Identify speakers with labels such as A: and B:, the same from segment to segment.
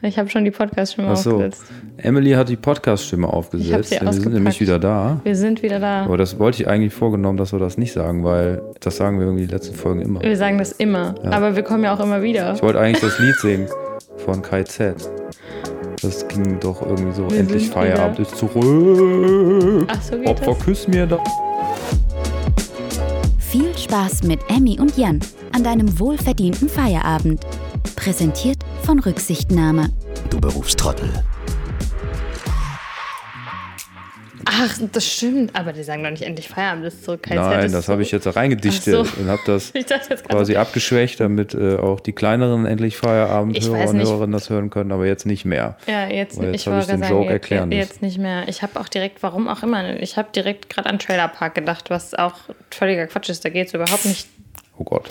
A: Ich habe schon die Podcast-Stimme
B: Ach so.
A: aufgesetzt.
B: Emily hat die Podcast-Stimme
A: Ich
B: aufgesetzt.
A: sie
B: denn wir sind nämlich wieder da.
A: Wir sind wieder da.
B: Aber das wollte ich eigentlich vorgenommen, dass wir das nicht sagen, weil das sagen wir irgendwie die letzten Folgen immer.
A: Wir sagen das immer. Aber wir kommen ja auch immer wieder.
B: Ich wollte eigentlich das Lied singen von Kai Z. Das ging doch irgendwie so,
A: Wir
B: endlich Feierabend
A: wieder-
B: ist zurück.
A: Ach, so geht
B: Opfer,
A: das?
B: küss mir da.
C: Viel Spaß mit Emmy und Jan an deinem wohlverdienten Feierabend. Präsentiert von Rücksichtnahme.
D: Du Berufstrottel.
A: Ach, das stimmt. Aber die sagen doch nicht endlich Feierabend ist zurück. KZ
B: Nein, das habe ich jetzt reingedichtet
A: so.
B: und habe das quasi abgeschwächt, damit äh, auch die kleineren endlich
A: Ich
B: Feierabendhörer und. Hörerinnen das hören können, aber jetzt nicht mehr.
A: Ja, jetzt,
B: Weil jetzt
A: ich
B: hab
A: wollte
B: ich den
A: gerade
B: Joke
A: sagen,
B: erklären
A: jetzt,
B: müssen.
A: jetzt nicht mehr. Ich habe auch direkt, warum auch immer, ich habe direkt gerade an Trailerpark gedacht, was auch völliger Quatsch ist. Da geht es überhaupt nicht.
B: Oh Gott.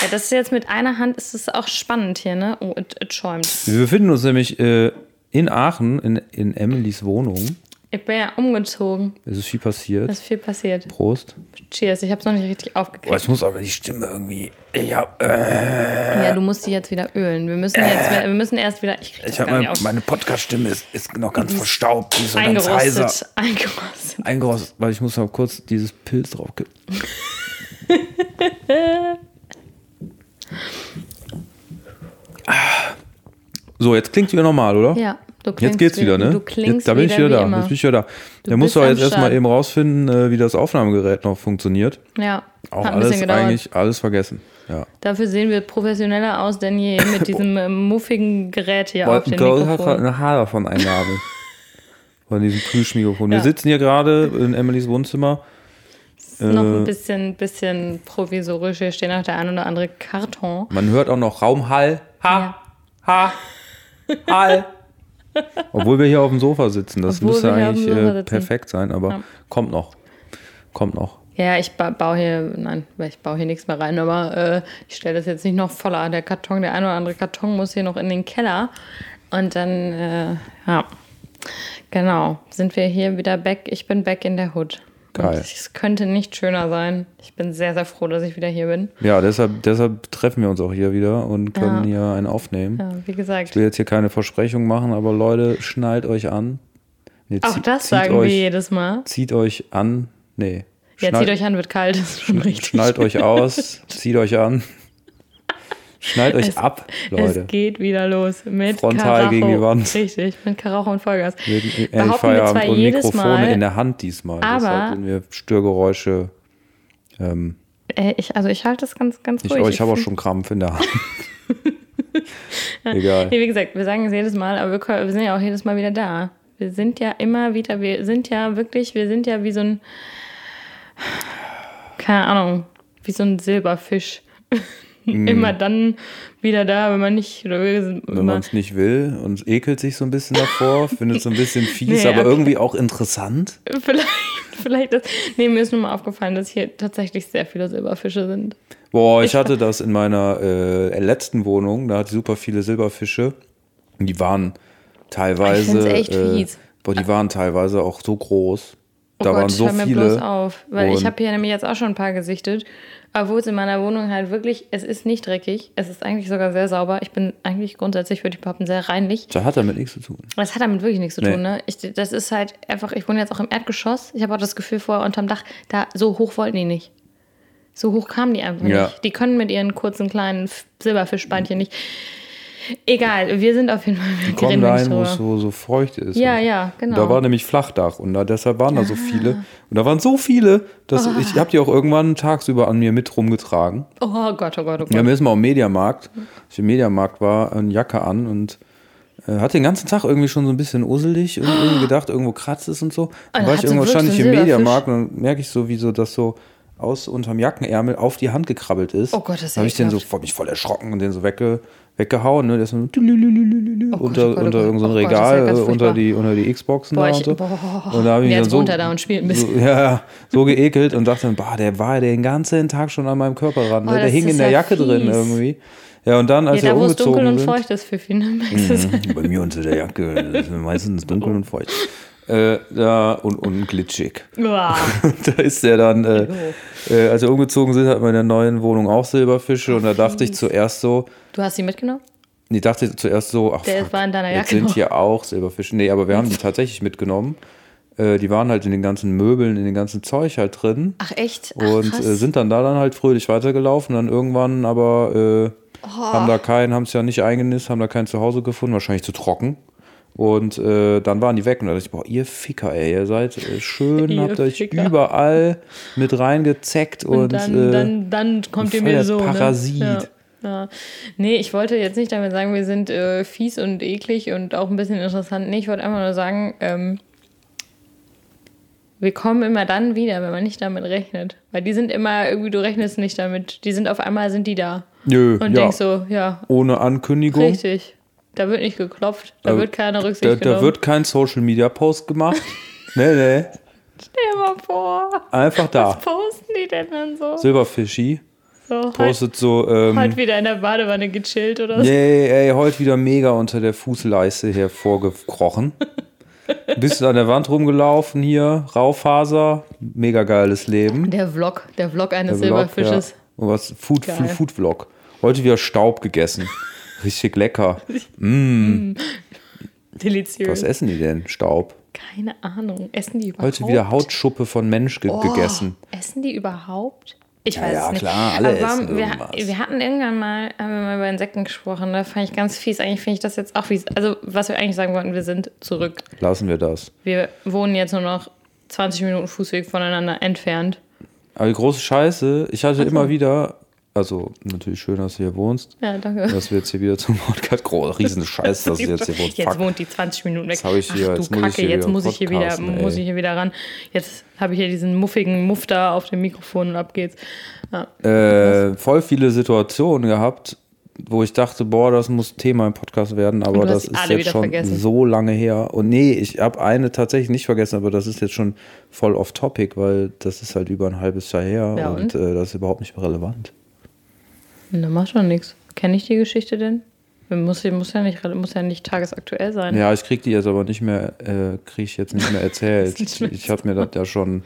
A: Ja, das ist jetzt mit einer Hand, ist es auch spannend hier, ne? Oh, es es schäumt.
B: Wir befinden uns nämlich äh, in Aachen, in, in Emilys Wohnung.
A: Ich bin ja umgezogen.
B: Es ist viel passiert.
A: Es ist viel passiert.
B: Prost.
A: Cheers, ich habe es noch nicht richtig
B: Boah,
A: aufgekriegt.
B: ich muss aber die Stimme irgendwie. Ich hab, äh,
A: Ja, du musst die jetzt wieder ölen. Wir müssen jetzt, wir müssen erst wieder. Ich
B: ich hab
A: gar nicht
B: meine, meine Podcast-Stimme ist, ist noch ganz verstaubt. Die ist so ganz heiser.
A: Eingerostet. Eingerostet.
B: Eingerostet, weil ich muss noch kurz dieses Pilz drauf. So, jetzt klingt wieder normal, oder?
A: Ja, du klingst
B: Jetzt geht's wieder, ne?
A: Du klingst
B: jetzt, da bin ich wieder
A: wie
B: da.
A: immer.
B: Jetzt bin ich wieder da.
A: Du
B: Der muss doch jetzt erstmal eben rausfinden, äh, wie das Aufnahmegerät noch funktioniert.
A: Ja,
B: Auch
A: hat
B: alles eigentlich alles vergessen. Ja.
A: Dafür sehen wir professioneller aus denn je mit diesem äh, muffigen Gerät hier auf dem
B: Gold hat
A: Mikrofon.
B: eine Haar davon eingabelt. Von diesem Plüschmikrofon. Wir
A: Ja.
B: sitzen hier gerade in Emilys Wohnzimmer.
A: Noch
B: Äh,
A: ein bisschen, bisschen provisorisch. Hier stehen auch der ein oder andere Karton.
B: Man hört auch noch Raumhall. Ha,
A: Ja.
B: ha, Hall. Obwohl wir hier auf dem Sofa sitzen. Das
A: Obwohl
B: müsste eigentlich äh, perfekt sein, aber
A: Ja.
B: kommt noch. Kommt noch.
A: Ja, ich ba baue hier, nein, ich baue hier nichts mehr rein, aber äh, ich stelle das jetzt nicht noch voller. Der Karton, der ein oder andere Karton muss hier noch in den Keller. Und dann, äh, ja, genau, sind wir hier wieder back. Ich bin back in der Hood.
B: Geil.
A: Es könnte nicht schöner sein. Ich bin sehr, sehr froh, dass ich wieder hier bin.
B: Ja, deshalb, deshalb treffen wir uns auch hier wieder und können hier einen aufnehmen.
A: Ja, wie gesagt.
B: Ich will jetzt hier keine Versprechung machen, aber Leute, schnallt euch an. Nee,
A: Auch das sagen
B: euch,
A: wir jedes Mal.
B: Zieht euch an. Nee.
A: Ja, zieht euch an, wird kalt, ist schon richtig.
B: Schnallt euch aus, zieht euch an. Schnallt euch
A: Es-
B: ab, Leute.
A: Es geht wieder los mit
B: Frontal
A: Karacho.
B: gegen die Wand.
A: Richtig, mit Karacho und Vollgas.
B: Endlich
A: Behaupten wir zwar
B: und
A: jedes
B: Mikrofone
A: Mal,
B: in der Hand diesmal.
A: aber-
B: Deshalb sind wir Störgeräusche. Ähm,
A: Äh, ich, also ich halte das ganz, ganz
B: ich
A: ruhig.
B: oh, ich habe auch schon Krampf in der Hand. Egal.
A: Nee, wie gesagt, wir sagen es jedes Mal, aber wir, können- wir sind ja auch jedes Mal wieder da. Wir sind ja immer wieder, wir sind ja wirklich, wir sind ja wie so ein, keine Ahnung, wie so ein Silberfisch. immer dann wieder da, wenn man nicht, oder
B: Wenn man es nicht will und ekelt sich so ein bisschen davor, findet es so ein bisschen fies,
A: Nee,
B: aber
A: okay.
B: irgendwie auch interessant.
A: vielleicht, vielleicht das, nee, mir ist nur mal aufgefallen, dass hier tatsächlich sehr viele Silberfische sind.
B: Boah, ich hatte das in meiner äh, letzten Wohnung, da hatte ich super viele Silberfische. Und die waren teilweise.
A: Ich echt
B: äh,
A: fies.
B: boah, die waren teilweise auch so groß.
A: Oh
B: da
A: Gott,
B: waren so
A: hör mir bloß
B: viele.
A: auf. Weil ich habe hier nämlich jetzt auch schon ein paar gesichtet. Obwohl es in meiner Wohnung halt wirklich, es ist nicht dreckig. Es ist eigentlich sogar sehr sauber. Ich bin eigentlich grundsätzlich, würde ich behaupten, sehr reinlich.
B: Das hat damit nichts zu tun.
A: Das hat damit wirklich nichts zu
B: Nee.
A: tun, ne? Ich, das ist halt einfach, ich wohne jetzt auch im Erdgeschoss. Ich habe auch das Gefühl, vorher unterm Dach, da so hoch wollten die nicht. So hoch kamen die einfach
B: Ja.
A: nicht. Die können mit ihren kurzen kleinen Silberfischbeinchen nicht. Egal, wir sind auf jeden Fall. Wir
B: Kommen
A: reden
B: da
A: nicht
B: hin, wo es so, so feucht ist.
A: Ja,
B: Und
A: ja, genau.
B: Da war nämlich Flachdach und da, deshalb waren da
A: Ah.
B: so viele. Und da waren so viele, dass ich habe die auch irgendwann tagsüber an mir mit rumgetragen.
A: Oh Gott, oh Gott, oh Gott.
B: Ja, mir ist mal am Mediamarkt, als ich im Mediamarkt war, eine Jacke an und äh, hatte den ganzen Tag irgendwie schon so ein bisschen uselig und irgendwie gedacht, irgendwo kratzt es und so. Dann
A: dann
B: war ich irgendwo, stand ich im. Mediamarkt und dann merke ich so, wie so das so aus unterm Jackenärmel auf die Hand gekrabbelt ist.
A: Oh Gott, das ist
B: Dann habe ich den so mich voll erschrocken und den so wegge, weggehauen. Ne? Der ist so
A: Oh Gott,
B: unter,
A: Gott,
B: unter
A: Gott.
B: irgendein so
A: Oh Gott, ja
B: Regal,
A: ganz
B: äh, unter die, unter die Xboxen
A: Boah,
B: da und so.
A: boah.
B: Und da habe ich mich dann so,
A: runter da und spielt ein bisschen.
B: So, ja, ja, so geekelt und dachte dann, bah, der war den ganzen Tag schon an meinem Körper ran. Ne?
A: Oh,
B: der hing in der
A: ja
B: Jacke drin
A: fies.
B: irgendwie. Ja, und dann, als
A: Ja,
B: wir
A: da wo es dunkel
B: umgezogen
A: und feucht ist für viele.
B: Mhm, Bei mir unter der Jacke ist meistens dunkel und feucht. Äh, da, und, und glitschig. Da ist der dann, äh, äh, als wir umgezogen sind, hatten wir in der neuen Wohnung auch Silberfische und da dachte ich zuerst so,
A: Du hast sie mitgenommen?
B: Ich dachte zuerst so, ach,
A: Der
B: fuck,
A: war in deiner
B: jetzt
A: Jacke
B: sind
A: noch.
B: hier auch Silberfische. Nee, aber wir haben die tatsächlich mitgenommen. Äh, die waren halt in den ganzen Möbeln, in den ganzen Zeug halt drin.
A: Ach echt? Ach,
B: und äh, sind dann da dann halt fröhlich weitergelaufen. Dann irgendwann aber äh,
A: Oh.
B: haben da keinen, haben es ja nicht eingenisst, haben da kein Zuhause gefunden, wahrscheinlich zu trocken. Und äh, dann waren die weg und da dachte ich, boah, ihr Ficker, ey, ihr seid äh, schön,
A: Ihr
B: habt euch
A: Ficker.
B: überall mit reingezeckt und,
A: und dann,
B: äh,
A: dann, dann kommt ihr mir so.
B: Parasit.
A: Ne? Ja. Ja. Nee, ich wollte jetzt nicht damit sagen, wir sind äh, fies und eklig und auch ein bisschen interessant. Nee, ich wollte einfach nur sagen, ähm, wir kommen immer dann wieder, wenn man nicht damit rechnet. Weil die sind immer, irgendwie, du rechnest nicht damit. Die sind auf einmal, sind die da.
B: Nö,
A: Und
B: ja,
A: denkst so, ja,
B: ohne Ankündigung.
A: richtig. Da wird nicht geklopft, da
B: Da-
A: wird keine Rücksicht
B: Da,
A: genommen.
B: da wird kein Social Media Post gemacht. nee, nee.
A: Stell dir mal vor,
B: Einfach da.
A: was posten die denn dann so?
B: Silberfischi
A: so
B: postet so, ähm,
A: halt wieder in der Badewanne gechillt oder so.
B: nee, ey, heute wieder mega unter der Fußleiste hervorgekrochen. Bist an der Wand rumgelaufen hier, Raufaser, mega geiles Leben.
A: Der Vlog, der Vlog eines
B: Der Vlog,
A: Silberfisches.
B: Ja. Und was? Food. Food Vlog. Heute wieder Staub gegessen. Richtig lecker.
A: Deliziös.
B: Was essen die denn? Staub.
A: Keine Ahnung. Essen die überhaupt?
B: Heute wieder Hautschuppe von Mensch ge
A: Oh,
B: gegessen.
A: Essen die überhaupt? Ich
B: Ja,
A: weiß
B: ja,
A: es nicht.
B: klar, alle
A: Aber
B: essen
A: wir,
B: irgendwas.
A: wir hatten irgendwann mal, haben wir mal über Insekten gesprochen, da fand ich ganz fies. Eigentlich finde ich das jetzt auch fies. Also, was wir eigentlich sagen wollten, wir sind zurück.
B: Lassen wir das.
A: Wir wohnen jetzt nur noch 20 Minuten Fußweg voneinander entfernt.
B: Aber die große Scheiße, ich hatte immer wieder, also natürlich schön, dass du hier wohnst,
A: Ja, danke.
B: dass wir jetzt hier wieder zum Podcast, große riesen Scheiße, dass du jetzt hier wohnst.
A: Jetzt
B: Fuck.
A: wohnt die 20 Minuten weg.
B: Jetzt hab ich hier-
A: Ach du
B: jetzt muss ich
A: Kacke,
B: hier
A: jetzt
B: wieder
A: muss ich hier wieder, muss ich hier wieder ran. Jetzt habe ich hier diesen muffigen Muff da auf dem Mikrofon und ab geht's. Ja.
B: äh, voll viele Situationen gehabt, wo ich dachte, boah, das muss Thema im Podcast werden, aber das ist jetzt schon
A: vergessen.
B: so lange her. Und nee, ich habe eine tatsächlich nicht vergessen, aber das ist jetzt schon voll off topic, weil das ist halt über ein halbes Jahr her
A: Ja,
B: und,
A: und?
B: Äh, das ist überhaupt nicht mehr relevant.
A: Da macht doch nichts. Kenne ich die Geschichte denn? Muss, muss, ja nicht, muss ja nicht tagesaktuell sein.
B: Ja, ich krieg die jetzt aber nicht mehr, äh, krieg ich jetzt nicht mehr erzählt.
A: nicht mehr
B: ich habe mir das ja schon,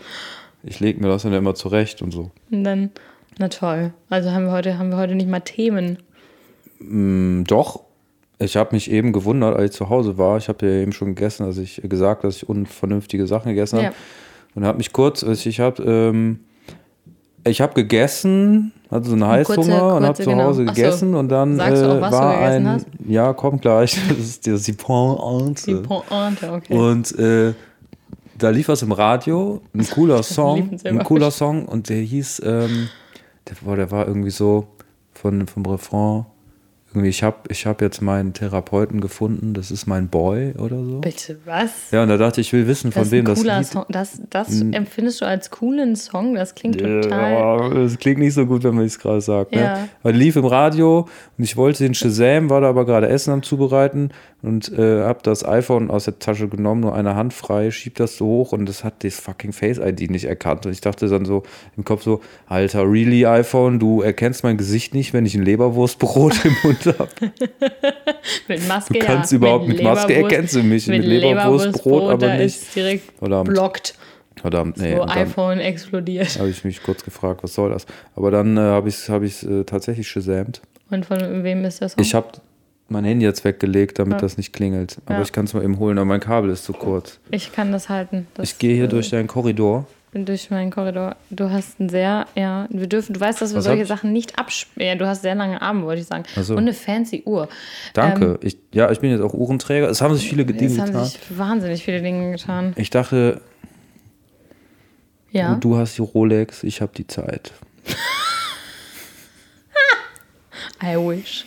B: ich lege mir das dann immer zurecht und so.
A: Und dann, na toll. Also haben wir heute, haben wir heute nicht mal Themen.
B: Mm, Doch, ich habe mich eben gewundert, als ich zu Hause war. Ich habe ja eben schon gegessen, dass ich gesagt, dass ich unvernünftige Sachen gegessen habe.
A: Ja.
B: Und habe mich kurz, also ich habe, ähm, ich habe gegessen, hatte so einen
A: kurze-
B: Heißhunger und habe
A: kurze,
B: zu
A: genau.
B: Hause
A: so.
B: gegessen und dann
A: Sagst du auch,
B: äh,
A: was du
B: war
A: gegessen
B: ein,
A: hast?
B: ja, kommt gleich, das ist die, die Pointe.
A: Die Pointe, okay.
B: Und äh, da lief was im Radio, ein cooler Song, ein cooler Song und der hieß, ähm, der, boah, der war irgendwie so von, vom Refrain, irgendwie, ich habe ich hab jetzt meinen Therapeuten gefunden, das ist mein Boy oder so.
A: Bitte, was?
B: Ja, und da dachte ich, ich will wissen, von
A: das ist
B: wem das Lied
A: Song. Das, das empfindest du als coolen Song? Das klingt total.
B: Ja, das klingt nicht so gut, wenn man es gerade sagt. Ne?
A: Ja.
B: Weil lief im Radio und ich wollte den Shazam, war da aber gerade Essen am Zubereiten und äh, habe das iPhone aus der Tasche genommen, nur eine Hand frei, schieb das so hoch und das hat das fucking Face ID nicht erkannt. Und ich dachte dann so im Kopf so, Alter, really iPhone, du erkennst mein Gesicht nicht, wenn ich ein Leberwurstbrot im Mund habe.
A: Mit Maske,
B: Du kannst
A: ja.
B: überhaupt mit Maske
A: Leberwurst-
B: erkennst du mich, mit Leberwurstbrot aber
A: da
B: nicht.
A: ist direkt
B: Verdammt.
A: blockt.
B: Verdammt, nee.
A: so iPhone explodiert.
B: habe ich mich kurz gefragt, was soll das? Aber dann äh, habe ich es hab ich's, äh, tatsächlich gesamt.
A: Und von wem ist das Song?
B: Ich habe mein Handy jetzt weggelegt, damit
A: Ja.
B: das nicht klingelt. Aber
A: Ja.
B: ich kann es mal eben holen, aber mein Kabel ist zu kurz.
A: Ich kann das halten. Das,
B: Ich gehe hier
A: äh,
B: durch deinen Korridor.
A: Durch meinen Korridor. Du hast ein sehr, ja, wir dürfen, du weißt, dass wir
B: Was
A: solche? Sachen nicht abspielen. Ja, du hast sehr lange Arme, wollte ich sagen.
B: So.
A: Und eine fancy Uhr.
B: Danke. ich, ja, ich bin jetzt auch Uhrenträger. Es haben sich viele Dinge
A: Es haben
B: getan.
A: sich wahnsinnig viele Dinge getan.
B: Ich dachte,
A: Ja.
B: du hast die Rolex, ich habe die Zeit.
A: I wish.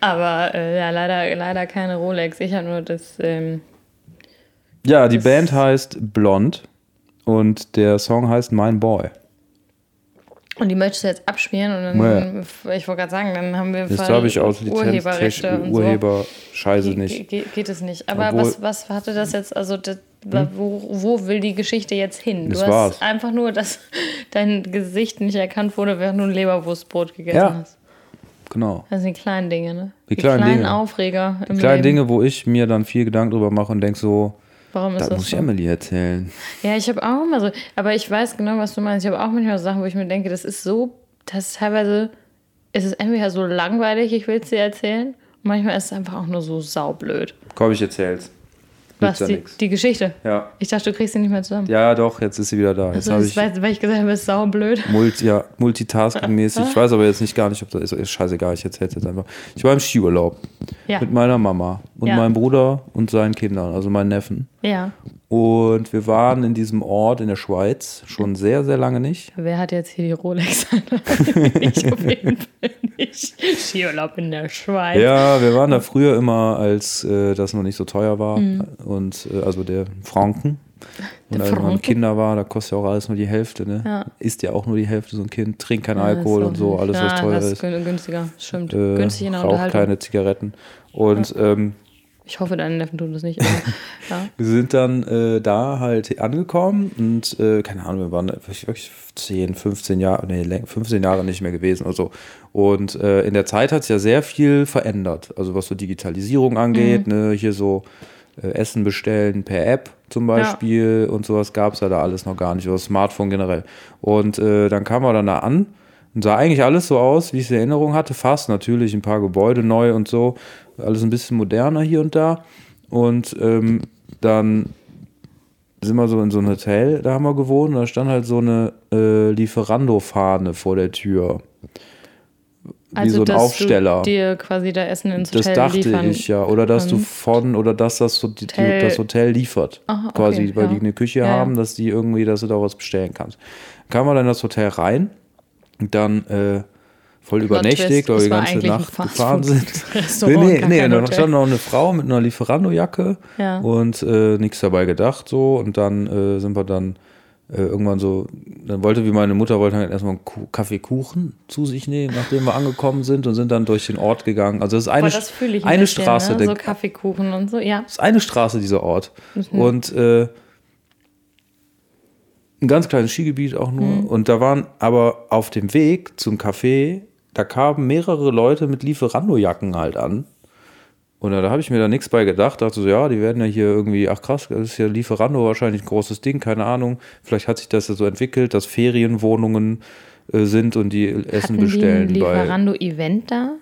A: Aber äh, ja, leider, leider keine Rolex. Ich habe nur das. Ähm,
B: Ja, die Band heißt Blond und der Song heißt Mein Boy.
A: und die möchtest du jetzt abspielen und dann, ich wollte gerade sagen, dann haben wir
B: Das
A: voll
B: darf ich aus
A: Urheberrechte und so.
B: Urheberscheiße
A: Ge-
B: nicht.
A: ge- geht es nicht. Aber
B: Obwohl- Hm?
A: was, was hatte das jetzt, also das, wo, wo will die Geschichte jetzt hin?
B: Das
A: du hast
B: war's.
A: einfach nur, dass dein Gesicht nicht erkannt wurde, während du ein Leberwurstbrot gegessen
B: Ja.
A: hast.
B: Genau.
A: Das sind die kleinen Dinge, ne?
B: Die kleinen Dinge.
A: Aufreger im
B: Kleine
A: Leben.
B: Dinge, wo ich mir dann viel Gedanken drüber mache und denke so,
A: Warum ist
B: das
A: das
B: muss ich
A: so?
B: Emily erzählen.
A: Ja, ich habe auch immer so, aber ich weiß genau, was du meinst. Ich habe auch manchmal Sachen, wo ich mir denke, das ist so, das ist teilweise, ist es entweder so langweilig, ich will es dir erzählen, Manchmal ist es einfach auch nur so saublöd.
B: Komm, ich erzähl's.
A: Was, die, die Geschichte?
B: Ja.
A: Ich dachte, du kriegst sie nicht mehr zusammen.
B: Ja, doch, jetzt ist sie wieder da. Jetzt
A: Also,
B: ich
A: weiß, weil ich gesagt habe, es ist saublöd.
B: Multi, ja, multitasking-mäßig. Ich weiß aber jetzt nicht gar nicht, ob das ist. Ist scheißegal, ich erzähl's jetzt einfach. Ich war im Skiurlaub
A: Ja.
B: mit meiner Mama und
A: Ja.
B: meinem Bruder und seinen Kindern, also meinen Neffen.
A: Ja.
B: Und wir waren in diesem Ort in der Schweiz schon sehr, sehr lange nicht.
A: Wer hat jetzt hier die Rolex? ich auf jeden Fall nicht. Skiurlaub in der Schweiz.
B: Ja, wir waren da früher immer, als äh, das noch nicht so teuer war.
A: Mhm.
B: Und äh, also der Franken. Und als man. Kinder war, da kostet ja auch alles nur die Hälfte, ne?
A: Ja.
B: Isst ja auch nur die Hälfte so ein Kind, trinkt kein
A: Ja,
B: Alkohol und so, alles was
A: ja,
B: teuer
A: das
B: ist.
A: ist gün- günstiger. Stimmt.
B: Äh,
A: Günstig in der
B: raucht
A: Unterhaltung.
B: keine Zigaretten. Und ähm,
A: Ich hoffe, deine Neffen tun das nicht. Aber, ja.
B: wir sind dann äh, da halt angekommen und äh, keine Ahnung, wir waren wirklich 10, 15 Jahre, nee, läng- 15 Jahre nicht mehr gewesen oder so. Und äh, in der Zeit hat sich ja sehr viel verändert. Also was so Digitalisierung angeht, ne, hier so äh, Essen bestellen per App zum Beispiel und sowas gab es ja da alles noch gar nicht, oder Smartphone generell. Und äh, dann kam er dann da an und sah eigentlich alles so aus, wie ich es in Erinnerung hatte. Fast natürlich ein paar Gebäude neu und so. Alles ein bisschen moderner hier und da. Und ähm, dann sind wir so in so ein Hotel, da haben wir gewohnt. Und da stand halt so eine äh, Lieferando-Fahne vor der Tür. Wie so ein
A: Also, dass
B: Aufsteller.
A: Du dir quasi da Essen ins
B: Das
A: Hotel
B: dachte
A: liefern.
B: ich ja. Oder dass du von, oder dass das, so die,
A: Hotel-
B: das Hotel liefert.
A: Aha, okay,
B: quasi, weil
A: ja.
B: die eine Küche
A: Ja,
B: haben, dass die irgendwie, dass du da was bestellen kannst. Kam man dann in das Hotel rein und dann äh, voll
A: Plot
B: übernächtigt, weil wir die ganze Nacht gefahren sind.
A: Fastfood-Restaurant,
B: nee, nee, nee, stand noch eine Frau mit einer Lieferando-Jacke
A: Ja.
B: und äh, nichts dabei gedacht so und dann äh, sind wir dann äh, irgendwann so, dann wollte wie meine Mutter wollte halt erstmal einen Ku- Kaffeekuchen zu sich nehmen, nachdem wir angekommen sind und sind dann durch den Ort gegangen. Also das ist eine,
A: Boah,
B: eine
A: bisschen,
B: Straße,
A: ne?
B: der,
A: So Kaffeekuchen und so, ja.
B: das ist eine Straße dieser Ort
A: Mhm.
B: und äh, ein ganz kleines Skigebiet auch nur
A: Mhm.
B: und da waren aber auf dem Weg zum Café, da kamen mehrere Leute mit Lieferando-Jacken halt an und da, da habe ich mir da nichts bei gedacht. Dachte so, ja, die werden ja hier irgendwie, ach krass, das ist ja Lieferando wahrscheinlich ein großes Ding, keine Ahnung. Vielleicht hat sich das ja so entwickelt, dass Ferienwohnungen äh, sind und die Essen
A: Hatten
B: bestellen.
A: die ein Lieferando-Event da?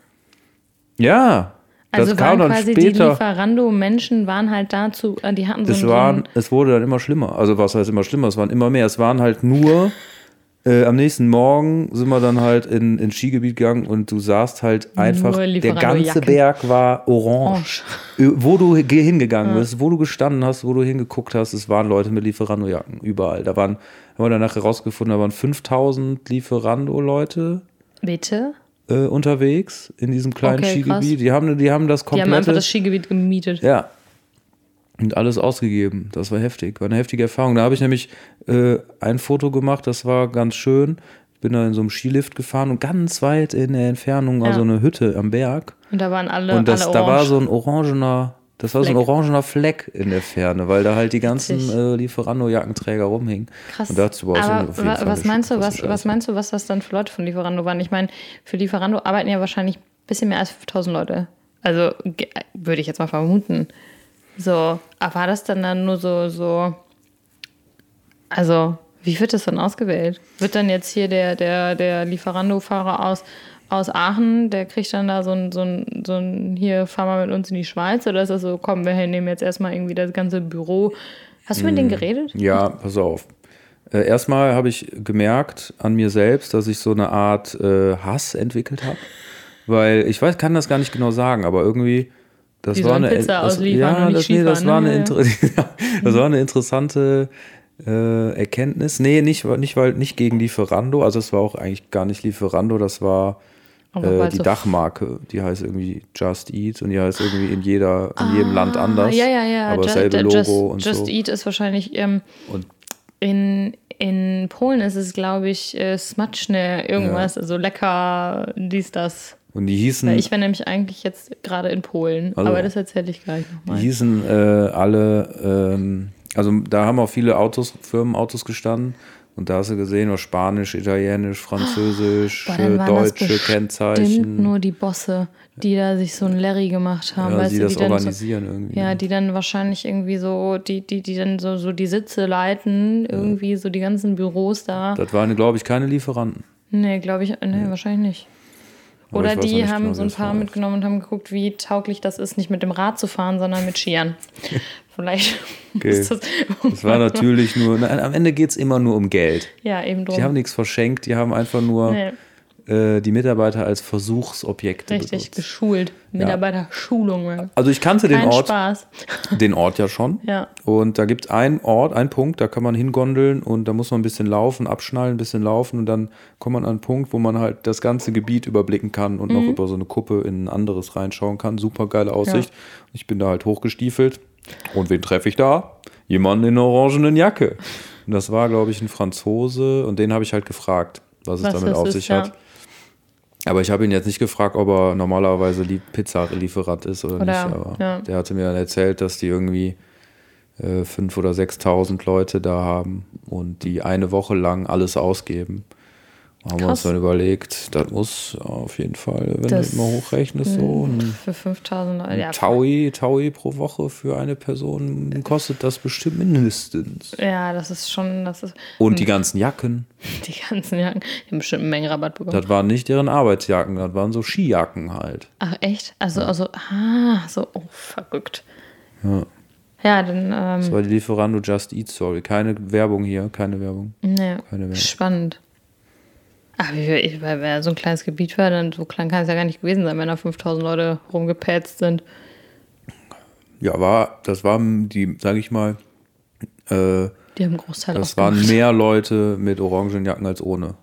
B: ja,
A: Also
B: das kam
A: waren
B: dann
A: quasi die
B: später.
A: Lieferando-Menschen waren halt dazu, äh, die hatten so,
B: Es, waren, es wurde dann immer schlimmer. Also was heißt immer schlimmer? Es waren immer mehr. Es waren halt nur, äh, am nächsten Morgen sind wir dann halt in, ins Skigebiet gegangen und du sahst halt einfach, der ganze. Berg war orange.
A: Orange.
B: Ö- Wo du ge- hingegangen bist, wo du gestanden hast, wo du hingeguckt hast, es waren Leute mit Lieferando-Jacken überall. Da waren, haben wir dann nachher rausgefunden, da waren 5000 Lieferando-Leute
A: Bitte?
B: äh, unterwegs in diesem kleinen
A: Okay, krass.
B: Skigebiet. Die haben, die haben das
A: Die haben
B: komplette...
A: einfach das Skigebiet gemietet.
B: Ja. Und alles ausgegeben. Das war heftig. War eine heftige Erfahrung. Da habe ich nämlich äh, ein Foto gemacht, das war ganz schön. Bin da in so einem Skilift gefahren und ganz weit in der Entfernung war
A: Ja.
B: so eine Hütte am Berg.
A: Und da waren alle,
B: und das,
A: alle
B: da war so ein orangener, das war so ein
A: Fleck.
B: orangener Fleck in der Ferne, weil da halt die ganzen äh, Lieferando-Jackenträger rumhingen.
A: Krass.
B: Und dazu war es
A: Aber
B: jeden
A: wa- was meinst du, was, was meinst du, was das dann für Leute von Lieferando waren? Ich meine, für Lieferando arbeiten ja wahrscheinlich ein bisschen mehr als 5000 Leute. Also würde ich jetzt mal vermuten. So, aber war das dann dann nur so, so, also wie wird das dann ausgewählt? Wird dann jetzt hier der, der, der Lieferando-Fahrer aus, aus Aachen, der kriegt dann da so ein, so ein, so ein, hier, fahr mal mit uns in die Schweiz? Oder ist das so, komm, wir nehmen jetzt erstmal irgendwie das ganze Büro. Hast du mit denen geredet?
B: Ja, pass auf. Äh, erstmal habe ich gemerkt an mir selbst, dass ich so eine Art äh, Hass entwickelt habe. Weil ich weiß, kann das gar nicht genau sagen, aber irgendwie. Das
A: Die
B: war
A: sollen
B: eine,
A: Pizza
B: das, ja, das, nee, das war
A: ne?
B: eine,
A: Ja.
B: inter das war eine interessante äh, Erkenntnis. Nee, nicht, nicht, weil, nicht gegen Lieferando, also es war auch eigentlich gar nicht Lieferando, das war äh, die
A: so-
B: Dachmarke. Die heißt irgendwie Just Eat und die heißt irgendwie in, jeder, in jedem Land anders.
A: Ah, Ja, ja, ja.
B: Aber
A: Ju-
B: dasselbe
A: Ju-
B: Logo
A: Just,
B: und
A: Just
B: so.
A: Eat ist wahrscheinlich, ähm, in, in Polen ist es, glaube ich, äh, Smaczne, irgendwas, also lecker, dies, das.
B: Und die hießen,
A: Weil ich wäre nämlich eigentlich jetzt gerade in Polen,
B: Also,
A: aber das erzähle ich gleich
B: die
A: nochmal.
B: hießen äh, alle, ähm, also da haben auch viele Autos, Firmenautos gestanden. Und da hast du gesehen, was Spanisch, Italienisch, Französisch,
A: Boah, dann waren das
B: deutsche Kennzeichen.
A: nur die Bosse, die da sich so ein Larry gemacht haben,
B: ja,
A: weißt
B: die
A: du,
B: das
A: die dann so,
B: organisieren irgendwie.
A: ja, die dann wahrscheinlich irgendwie so, die, die, die dann so, so die Sitze leiten, irgendwie so die ganzen Büros da.
B: Das waren, glaube ich, keine Lieferanten.
A: Nee, glaube ich, nee, wahrscheinlich nicht. Oder die haben
B: genau,
A: so ein paar mitgenommen und haben geguckt, wie tauglich das ist, nicht mit dem Rad zu fahren, sondern mit Skiern. Vielleicht
B: Okay.
A: ist das.
B: Das war natürlich nur, nein, am Ende geht es immer nur um Geld.
A: Ja, eben drum.
B: Die haben nichts verschenkt, die haben einfach nur
A: Nee.
B: Äh, die Mitarbeiter als Versuchsobjekte
A: Richtig
B: benutzt.
A: geschult. Mitarbeiterschulung.
B: Also ich kannte den
A: Kein
B: Ort,
A: Spaß.
B: den Ort ja schon.
A: Ja.
B: Und da gibt es einen Ort, einen Punkt, da kann man hingondeln und da muss man ein bisschen laufen, abschnallen, ein bisschen laufen und dann kommt man an einen Punkt, wo man halt das ganze Gebiet überblicken kann und
A: Mhm.
B: noch über so eine Kuppe in ein anderes reinschauen kann. Super geile Aussicht. Ich bin da halt hochgestiefelt. Und wen treffe ich da? Jemanden in einer orangenen Jacke. Und das war, glaube ich, ein Franzose und den habe ich halt gefragt, was es
A: Was
B: damit
A: das
B: auf sich
A: ja.
B: Aber ich habe ihn jetzt nicht gefragt, ob er normalerweise Lie- Pizza-Lieferant ist oder,
A: Oder,
B: nicht. Aber
A: ja.
B: der hatte mir dann erzählt, dass die irgendwie äh, 5.000 oder 6.000 Leute da haben und die eine Woche lang alles ausgeben. Haben wir uns
A: Krass.
B: dann überlegt, das muss auf jeden Fall, wenn
A: Das-
B: du mal hochrechnest, so ein
A: Für 5000 Euro. Ja,
B: Taui, Taui pro Woche für eine Person kostet das bestimmt mindestens.
A: ja, das ist schon. Das ist,
B: Und die ganzen Jacken,
A: die ganzen Jacken. Die haben bestimmt einen Mengenrabatt bekommen.
B: das waren nicht deren Arbeitsjacken, das waren so Skijacken halt.
A: Ach, echt? Also, also, ah, so, oh, verrückt.
B: Ja.
A: Ja, dann, ähm,
B: Das war die Lieferando Just Eat Story. Keine Werbung hier, keine Werbung.
A: nee,
B: keine Werbung.
A: spannend. Ich, weil wer so ein kleines Gebiet war, dann so klein kann es ja gar nicht gewesen sein, wenn da 5000 Leute rumgepetzt sind.
B: Ja, war, das waren die, sag ich mal, äh,
A: Die haben einen Großteil
B: das waren mehr Leute mit Orangenjacken als ohne.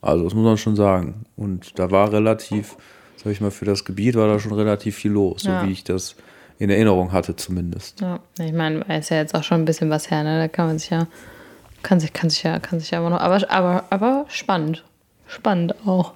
B: Also, das muss man schon sagen. Und da war relativ, sag ich mal, für das Gebiet war da schon relativ viel los,
A: Ja.
B: so wie ich das in Erinnerung hatte zumindest.
A: Ja, ich meine, ist ja jetzt auch schon ein bisschen was her, ne? Da kann man sich ja, kann sich, kann sich ja, kann sich ja immer noch, aber, aber, aber spannend. Spannend auch.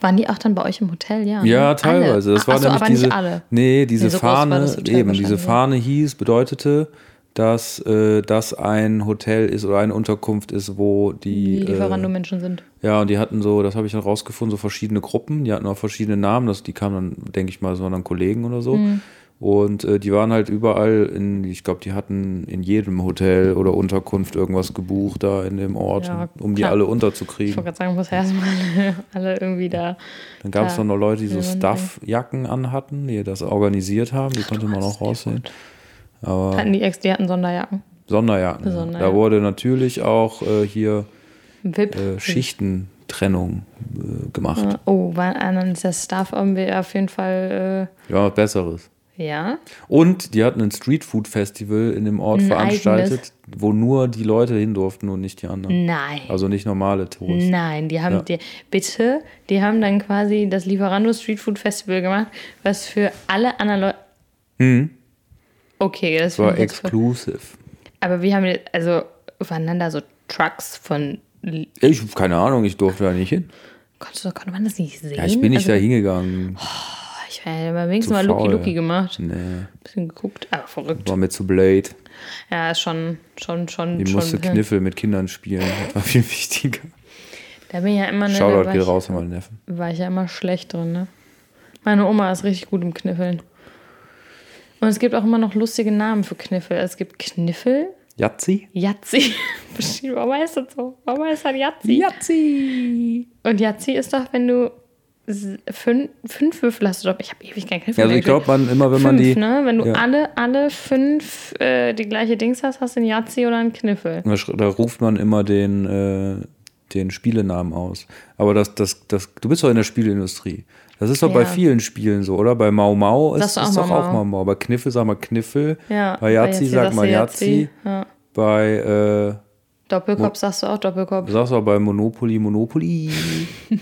A: Waren die auch dann bei euch im Hotel? Ja,
B: Ja,
A: ne?
B: teilweise.
A: Alle.
B: Das war
A: Ach so,
B: nämlich
A: aber
B: diese,
A: nicht alle.
B: Nee, diese
A: Nee, so
B: Fahne, eben, diese. Fahne hieß, bedeutete, dass äh, das ein Hotel ist oder eine Unterkunft ist, wo die.
A: Die
B: äh,
A: Lieferando-Menschen sind.
B: Ja, und die hatten so, das habe ich dann rausgefunden, so verschiedene Gruppen, die hatten auch verschiedene Namen, das, die kamen dann, denke ich mal, waren dann Kollegen oder so.
A: Mhm.
B: Und äh, die waren halt überall in, ich glaube, die hatten in jedem Hotel oder Unterkunft irgendwas gebucht da in dem Ort,
A: Ja,
B: um die alle
A: Ich wollte
B: unterzukriegen.
A: gerade sagen, muss erstmal alle irgendwie da.
B: Dann gab es noch Leute, die so Stuff-Jacken anhatten, die das organisiert haben, die konnte man auch raussehen. Aber
A: Hatten die Ex, die hatten Sonderjacken.
B: Sonderjacken. ja.
A: Sonderjacken.
B: Da wurde natürlich auch äh, hier äh, Schichtentrennung äh, gemacht.
A: Oh, war dann ist der Staff irgendwie auf jeden Fall,
B: Ja, was Besseres.
A: Ja.
B: Und die hatten ein Streetfood-Festival in dem Ort
A: Ein
B: veranstaltet, wo nur die Leute hin durften und nicht die anderen.
A: Nein.
B: Also nicht normale Touristen.
A: Nein, die haben
B: Ja.
A: die, bitte, die haben dann quasi das Lieferando Street Food Festival gemacht, was für alle anderen Leute. Okay, das
B: war exclusive.
A: Aber wir haben jetzt, also waren dann da so Trucks von.
B: Ich habe keine Ahnung, ich durfte da nicht hin.
A: Konntest du, konnte man das nicht sehen?
B: Ja, ich bin nicht
A: also,
B: da hingegangen.
A: Ich habe ja wenigstens
B: Zu
A: mal Lucky. Lucky gemacht.
B: Nee,
A: Bisschen geguckt, aber verrückt.
B: war mir zu blade.
A: Ja, ist schon, schon, schon. Schon
B: musste Kniffel mit Kindern spielen. Das war viel wichtiger.
A: Da bin ich ja immer ne,
B: Shoutout geht
A: ich,
B: raus an Neffen.
A: war ich ja immer schlecht drin, ne? Meine Oma ist richtig gut im Kniffeln. Und es gibt auch immer noch lustige Namen für Kniffel. Es gibt Kniffel? Yazzi. Bestimmt, Warum heißt das so? Warum heißt das Yazzi?
B: Jazzi!
A: Und Yazzi ist doch, wenn du fünf, fünf Würfel hast. Du doch, ich habe ewig kein Kniffel
B: Ja, also ich glaube, man immer, wenn man
A: fünf,
B: die.
A: ne? Wenn du
B: ja.
A: alle, alle fünf äh, die gleiche Dings hast, hast du ein Yazzi oder einen Kniffel.
B: Da ruft man immer den, äh, den Spielenamen aus. Aber das, das, das, du bist doch in der Spieleindustrie. Das ist doch bei
A: Ja.
B: vielen Spielen so, oder? Bei Mau Mau ist, ist doch auch
A: Mau?
B: Mau. Bei Kniffel sag mal Kniffel.
A: Ja,
B: bei Yazzi sag mal Yazzi.
A: Ja.
B: Bei, äh,
A: Doppelkopf sagst du auch Doppelkopf.
B: du sagst auch bei Monopoly Monopoly.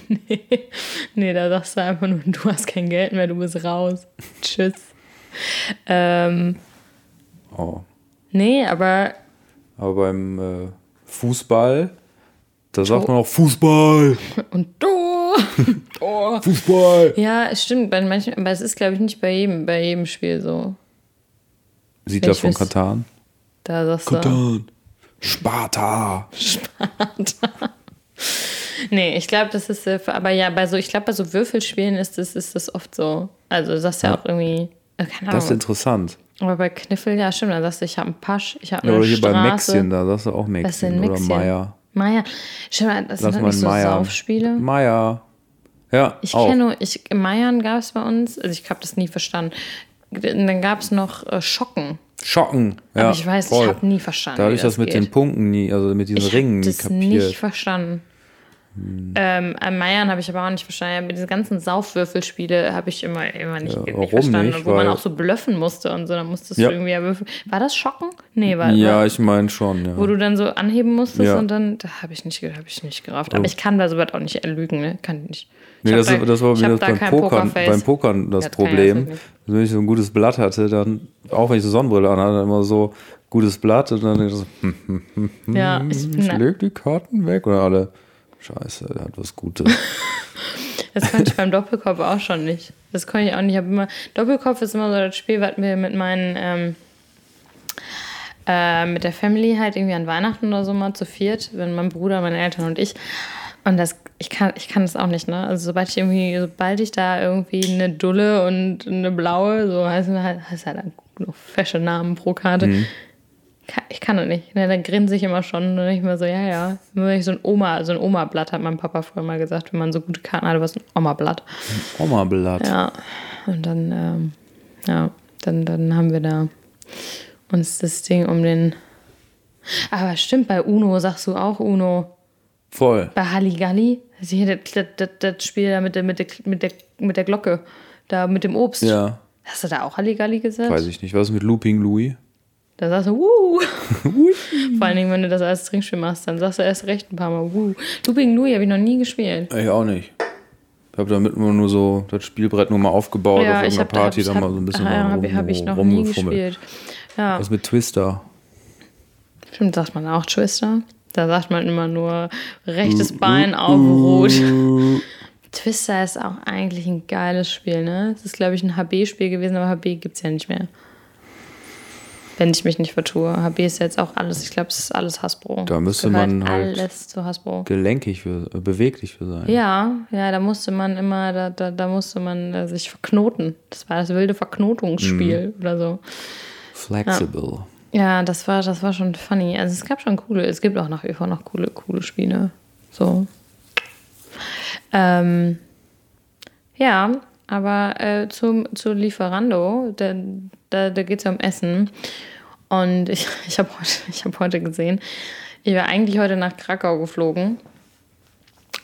A: Nee, da sagst du einfach nur, du hast kein Geld mehr, du bist raus. Tschüss. Ähm,
B: Oh.
A: nee, aber
B: Aber beim äh, Fußball, da sagt man auch Fußball.
A: und du. oh.
B: Fußball.
A: Ja, es stimmt, bei manchen, aber es ist, glaube ich, nicht bei jedem, bei jedem Spiel so.
B: Siedler von Katan.
A: Da sagst du.
B: Katan. Sparta.
A: Nee, ich glaube, das ist, äh, aber ja, bei so, ich glaube, bei so Würfelspielen ist das, ist das oft so. Also du sagst ja, auch irgendwie, äh, keine
B: Das ist
A: Ahnung.
B: interessant.
A: Aber bei Kniffel, ja, stimmt, dann sagst du, ich habe einen Pasch, ich habe
B: Ja,
A: eine
B: oder hier
A: Straße.
B: bei Maxien, da sagst du auch
A: sind
B: oder? Meier.
A: Meier. Stimmt, das
B: Lass
A: sind nicht so
B: Meier.
A: Saufspiele.
B: Meier. Ja,
A: Ich kenne nur, ich, Meiern gab es bei uns, also ich habe das nie verstanden. Dann gab es noch äh, Schocken.
B: Schocken. Ja,
A: Aber ich weiß,
B: voll.
A: ich habe nie verstanden.
B: Da habe
A: wie
B: ich das mit
A: geht.
B: den Punkten nie, also mit diesen
A: ich
B: Ringen nie
A: hab das
B: kapiert.
A: nicht verstanden. Ähm, an Meiern habe ich aber auch nicht verstanden. Diese ganzen Saufwürfelspiele habe ich immer, immer nicht,
B: Ja,
A: nicht verstanden.
B: nicht?
A: wo man auch so blöffen musste und so. Dann musstest
B: Ja.
A: du irgendwie würfeln. War das Schocken? Nee, war,
B: ja,
A: war
B: ich meine schon, ja.
A: wo du dann so anheben musstest und dann, da habe ich nicht, ich nicht gerafft. Aber ich kann bei sowas auch nicht erlügen, ne? Kann ich nicht. Ich
B: Nee,
A: hab
B: das,
A: da-
B: das war
A: ich
B: mir
A: hab
B: das
A: da
B: beim Pokern, beim Pokern das
A: Ja,
B: Problem.
A: das nicht.
B: wenn ich so ein gutes Blatt hatte, dann, auch wenn ich so Sonnenbrille anhatte, dann immer so gutes Blatt und dann so, hm, hm, hm, hm,
A: Ja, ich
B: ich leg die Karten weg und alle, scheiße, der hat was Gutes.
A: Das konnte ich beim Doppelkopf auch schon nicht. Das konnte ich auch nicht. Ich immer, Doppelkopf ist immer so das Spiel, was wir mit meinen, ähm, äh, mit der Family halt irgendwie an Weihnachten oder so mal zu viert, wenn mein Bruder, meine Eltern und ich. Und das, ich kann, ich kann das auch nicht, ne? Also sobald ich irgendwie, sobald ich da irgendwie eine Dulle und eine blaue, so heißt halt, heißt halt noch fesche Namen pro Karte. Kann- Ich kann das nicht. Ne, dann grinse ich immer schon. Und ich mir so, ja, ja. Wenn ich so ein Oma, so ein Oma-Blatt hat mein Papa früher mal gesagt, wenn man so gute Karten hatte, was ein Oma-Blatt.
B: Oma-Blatt.
A: Ja. Und dann, ähm, ja, dann, dann haben wir da uns das Ding um den. Aber stimmt, bei Uno sagst du auch Uno.
B: Voll.
A: Bei Halligalli, also hier das, das, das, das Spiel da mit der, mit, der, mit, der, mit der Glocke, da mit dem Obst.
B: Ja,
A: Hast du da auch Halligalli gesagt?
B: weiß ich nicht. Was ist mit Looping Louis?
A: Da sagst du, wuh. Vor allen Dingen, wenn du das als Trinkspiel machst, dann sagst du erst recht ein paar Mal, wuh. Looping Louis habe ich noch nie gespielt.
B: Ich auch nicht. Ich habe damit immer nur so das Spielbrett nur mal aufgebaut auf
A: ich
B: irgendeiner
A: hab,
B: Party,
A: hab,
B: dann mal so ein bisschen
A: ah,
B: rum,
A: hab ich noch nie gespielt. Ja,
B: Was mit Twister?
A: stimmt, sagt man auch Twister. Da sagt man immer nur rechtes Bein aufruht. Twister ist auch eigentlich ein geiles Spiel, ne? Es ist, glaube ich, ein HB-Spiel gewesen, aber HB gibt es ja nicht mehr. Wenn ich mich nicht vertue. HB ist jetzt auch alles, ich glaube, es ist alles Hasbro.
B: Da müsste man halt-
A: alles zu Hasbro.
B: Gelenkig für, äh, beweglich für sein.
A: Ja, ja, da musste man immer, da, da, da musste man äh, sich verknoten. Das war das wilde Verknotungsspiel
B: Mhm.
A: oder so.
B: Flexible.
A: Ja, das war, das war schon funny. Also es gab schon coole, es gibt auch nach wie vor noch coole, coole Spiele. So. Ähm, ja, aber äh, zum, zu Lieferando, da, da, da geht es ja um Essen. Und ich, ich habe heute, hab heute gesehen, ich war eigentlich heute nach Krakau geflogen.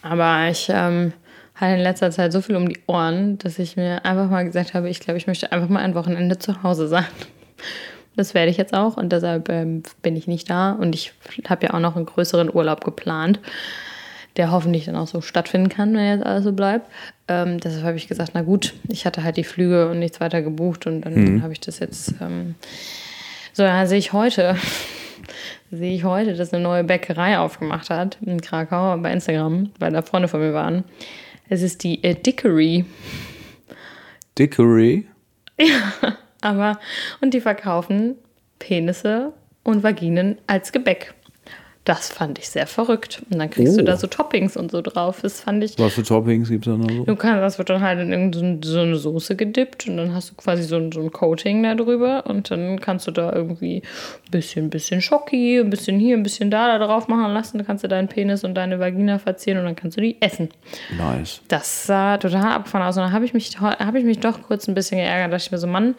A: Aber ich ähm, hatte in letzter Zeit so viel um die Ohren, dass ich mir einfach mal gesagt habe, ich glaube, ich möchte einfach mal ein Wochenende zu Hause sein. Das werde ich jetzt auch und deshalb ähm, bin ich nicht da. Und ich habe ja auch noch einen größeren Urlaub geplant, der hoffentlich dann auch so stattfinden kann, wenn jetzt alles so bleibt. Ähm, deshalb habe ich gesagt, na gut, ich hatte halt die Flüge und nichts weiter gebucht und dann habe ich das jetzt. Ähm, so, dann sehe ich heute, sehe ich heute, dass eine neue Bäckerei aufgemacht hat in Krakau bei Instagram, weil da Freunde von mir waren. Es ist die äh, Dickery.
B: Dickory.
A: Aber, und die verkaufen Penisse und Vaginen als Gebäck. Das fand ich sehr verrückt. Und dann kriegst du
B: Oh.
A: da so Toppings und so drauf. Das fand ich.
B: Was für Toppings gibt es da noch so?
A: Du kannst, das wird dann halt in irgendeine so eine Soße gedippt und dann hast du quasi so ein, so ein Coating da drüber und dann kannst du da irgendwie ein bisschen, bisschen Schoki, ein bisschen hier, ein bisschen da, da drauf machen lassen. Dann kannst du deinen Penis und deine Vagina verzieren und dann kannst du die essen.
B: Nice.
A: Das sah total abgefahren aus. Und dann habe ich, mich, hab ich mich doch kurz ein bisschen geärgert. Da dachte ich mir so, Mann,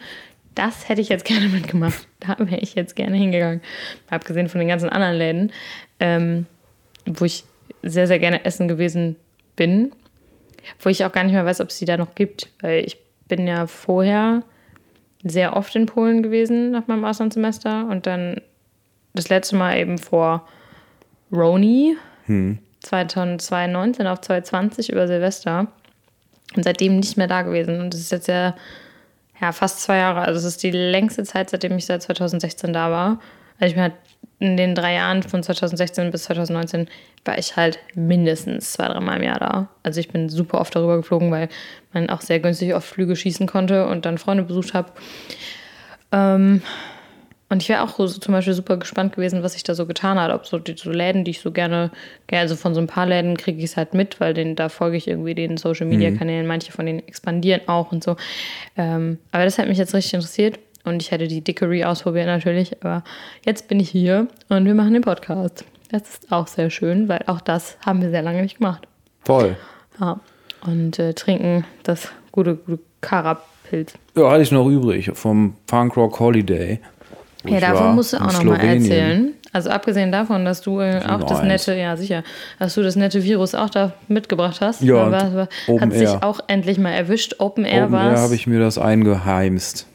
A: das hätte ich jetzt gerne mitgemacht. Da wäre ich jetzt gerne hingegangen. Abgesehen von den ganzen anderen Läden, ähm, wo ich sehr, sehr gerne essen gewesen bin. Wo ich auch gar nicht mehr weiß, ob es die da noch gibt. Weil ich bin ja vorher sehr oft in Polen gewesen nach meinem Auslandssemester. Und dann das letzte Mal eben vor Roni, 2019 auf 2020 über Silvester. Und seitdem nicht mehr da gewesen. Und das ist jetzt ja, ja fast zwei Jahre. Also es ist die längste Zeit, seitdem ich seit 2016 da war. Also ich bin halt in den drei Jahren von 2016 bis 2019 war ich halt mindestens zwei, dreimal im Jahr da. Also ich bin super oft darüber geflogen, weil man auch sehr günstig auf Flüge schießen konnte und dann Freunde besucht habe. Ähm, und ich wäre auch so, zum Beispiel super gespannt gewesen, was sich da so getan hat. Ob so die so Läden, die ich so gerne, gerne also von so ein paar Läden kriege ich es halt mit, weil den, da folge ich irgendwie den Social Media Kanälen. Manche von denen expandieren auch und so. Ähm, aber das hat mich jetzt richtig interessiert. Und ich hätte die Dickery ausprobiert natürlich. Aber jetzt bin ich hier und wir machen den Podcast. Das ist auch sehr schön, weil auch das haben wir sehr lange nicht gemacht.
B: Voll.
A: Ja. und äh, trinken das gute, gute Karapilz.
B: Ja, hatte ich noch übrig vom Punkrock Holiday.
A: Ja, davon
B: war
A: musst du auch noch mal
B: Slowenien.
A: erzählen. Also abgesehen davon, dass du äh, auch das nette, ja sicher, dass du das nette Virus auch da mitgebracht hast.
B: Ja,
A: war,
B: Open
A: hat sich
B: Air.
A: auch endlich mal erwischt. Open Air
B: Open
A: war
B: Air habe ich mir das eingeheimst.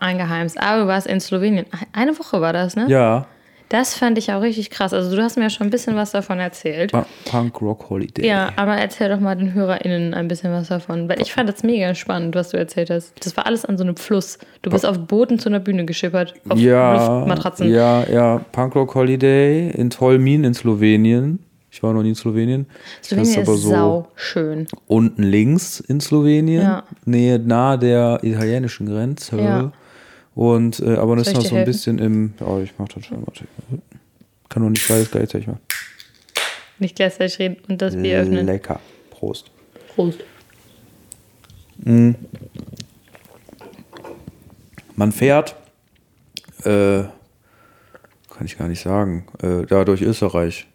A: eingeheimst. Aber du warst in Slowenien. Eine Woche war das, ne?
B: Ja,
A: Das fand ich auch richtig krass. Also du hast mir ja schon ein bisschen was davon erzählt.
B: Pu- Punkrock Holiday.
A: Ja, aber erzähl doch mal den HörerInnen ein bisschen was davon. Weil ich fand das mega spannend, was du erzählt hast. Das war alles an so einem Fluss. Du bist auf Booten zu einer Bühne geschippert. Auf
B: ja,
A: Luftmatratzen.
B: ja, ja. Punkrock Holiday in Tolmin in Slowenien. Ich war noch nie in Slowenien.
A: Slowenien ist
B: aber so
A: sau schön.
B: unten links in Slowenien,
A: Ja.
B: Nähe nahe der italienischen Grenze.
A: Ja.
B: Und äh, aber das ist noch so ein bisschen im. Oh, ich mach das schon. Warte. Kann doch nicht beides gleichzeitig machen.
A: Nicht gleichzeitig reden und das Bier öffnen.
B: Lecker. Prost.
A: Prost.
B: Man fährt, äh, kann ich gar nicht sagen, äh, da durch Österreich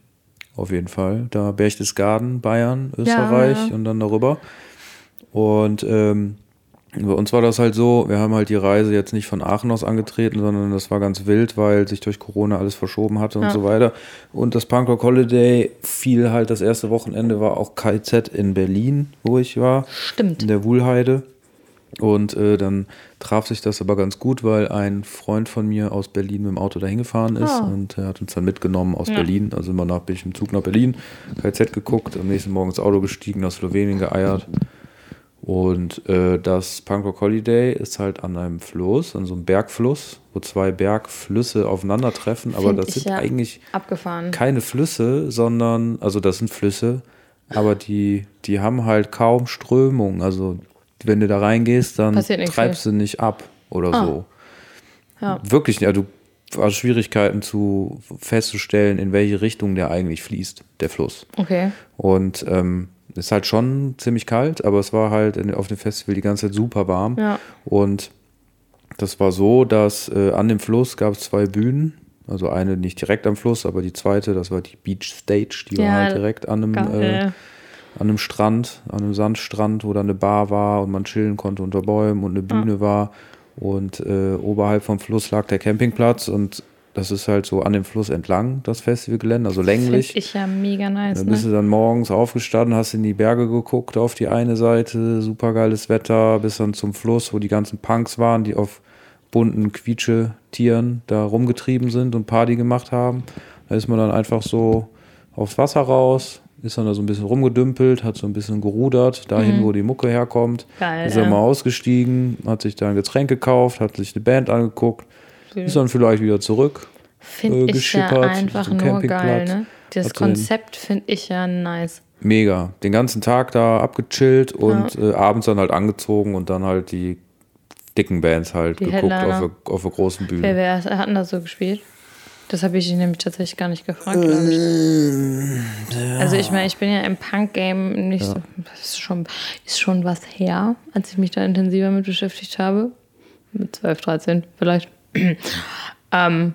B: auf jeden Fall. Da Berchtesgaden, Bayern, Österreich
A: ja.
B: und dann darüber. Und ähm, bei uns war das halt so, wir haben halt die Reise jetzt nicht von Aachen aus angetreten, sondern das war ganz wild, weil sich durch Corona alles verschoben hatte und
A: Ja.
B: so weiter. Und das Punkrock Holiday fiel halt das erste Wochenende, war auch KZ in Berlin, wo ich war
A: Stimmt.
B: in der Wuhlheide. Und äh, dann traf sich das aber ganz gut, weil ein Freund von mir aus Berlin mit dem Auto dahin gefahren ist
A: Ah.
B: und er hat uns dann mitgenommen aus
A: Ja.
B: Berlin. Also immer nach, bin ich im Zug nach Berlin, KZ geguckt, am nächsten Morgen ins Auto gestiegen, nach Slowenien geeiert. Und äh, das Punkrock Holiday ist halt an einem Fluss, an so einem Bergfluss, wo zwei Bergflüsse aufeinandertreffen. Aber
A: Find
B: das
A: ich
B: sind
A: ja
B: eigentlich
A: Abgefahren.
B: keine Flüsse, sondern, also das sind Flüsse, aber die, die haben halt kaum Strömung. Also wenn du da reingehst, dann treibst du nicht ab oder
A: Ah.
B: so.
A: Ja.
B: Wirklich, du hast Schwierigkeiten zu festzustellen, in welche Richtung der eigentlich fließt, der Fluss.
A: Okay.
B: Und ähm, ist halt schon ziemlich kalt, aber es war halt auf dem Festival die ganze Zeit super warm.
A: Ja.
B: Und das war so, dass äh, an dem Fluss gab es zwei Bühnen. Also eine nicht direkt am Fluss, aber die zweite, das war die Beach Stage, die war
A: Ja,
B: halt direkt an einem, äh, an einem Strand, an einem Sandstrand, wo da eine Bar war und man chillen konnte unter Bäumen und eine Bühne war. Und äh, oberhalb vom Fluss lag der Campingplatz und das ist halt so an dem Fluss entlang, das Festivalgelände, also länglich.
A: Find ich ja mega nice.
B: Da bist
A: Ne?
B: du dann morgens aufgestanden, hast in die Berge geguckt auf die eine Seite, super geiles Wetter, bis dann zum Fluss, wo die ganzen Punks waren, die auf bunten Quietschetieren da rumgetrieben sind und Party gemacht haben. Da ist man dann einfach so aufs Wasser raus, ist dann da so ein bisschen rumgedümpelt, hat so ein bisschen gerudert, dahin, wo die Mucke herkommt.
A: Mhm. Geil,
B: ist dann
A: ja.
B: mal ausgestiegen, hat sich da ein Getränk gekauft, hat sich die Band angeguckt, ist dann vielleicht wieder zurück.
A: Finde
B: äh,
A: ich ja einfach
B: zum
A: nur geil. Ne? Das
B: so
A: Konzept finde ich ja nice.
B: Mega. Den ganzen Tag da abgechillt und äh, abends dann halt angezogen und dann halt die dicken Bands halt
A: Die
B: geguckt auf der, auf der großen Bühne.
A: Wer, wer hat denn das so gespielt? Das habe ich nämlich tatsächlich gar nicht gefragt. glaub ich. Also ich meine, ich bin ja im Punk-Game nicht so, das ist schon, ist schon was her, als ich mich da intensiver mit beschäftigt habe. Mit 12, 13 vielleicht. ähm,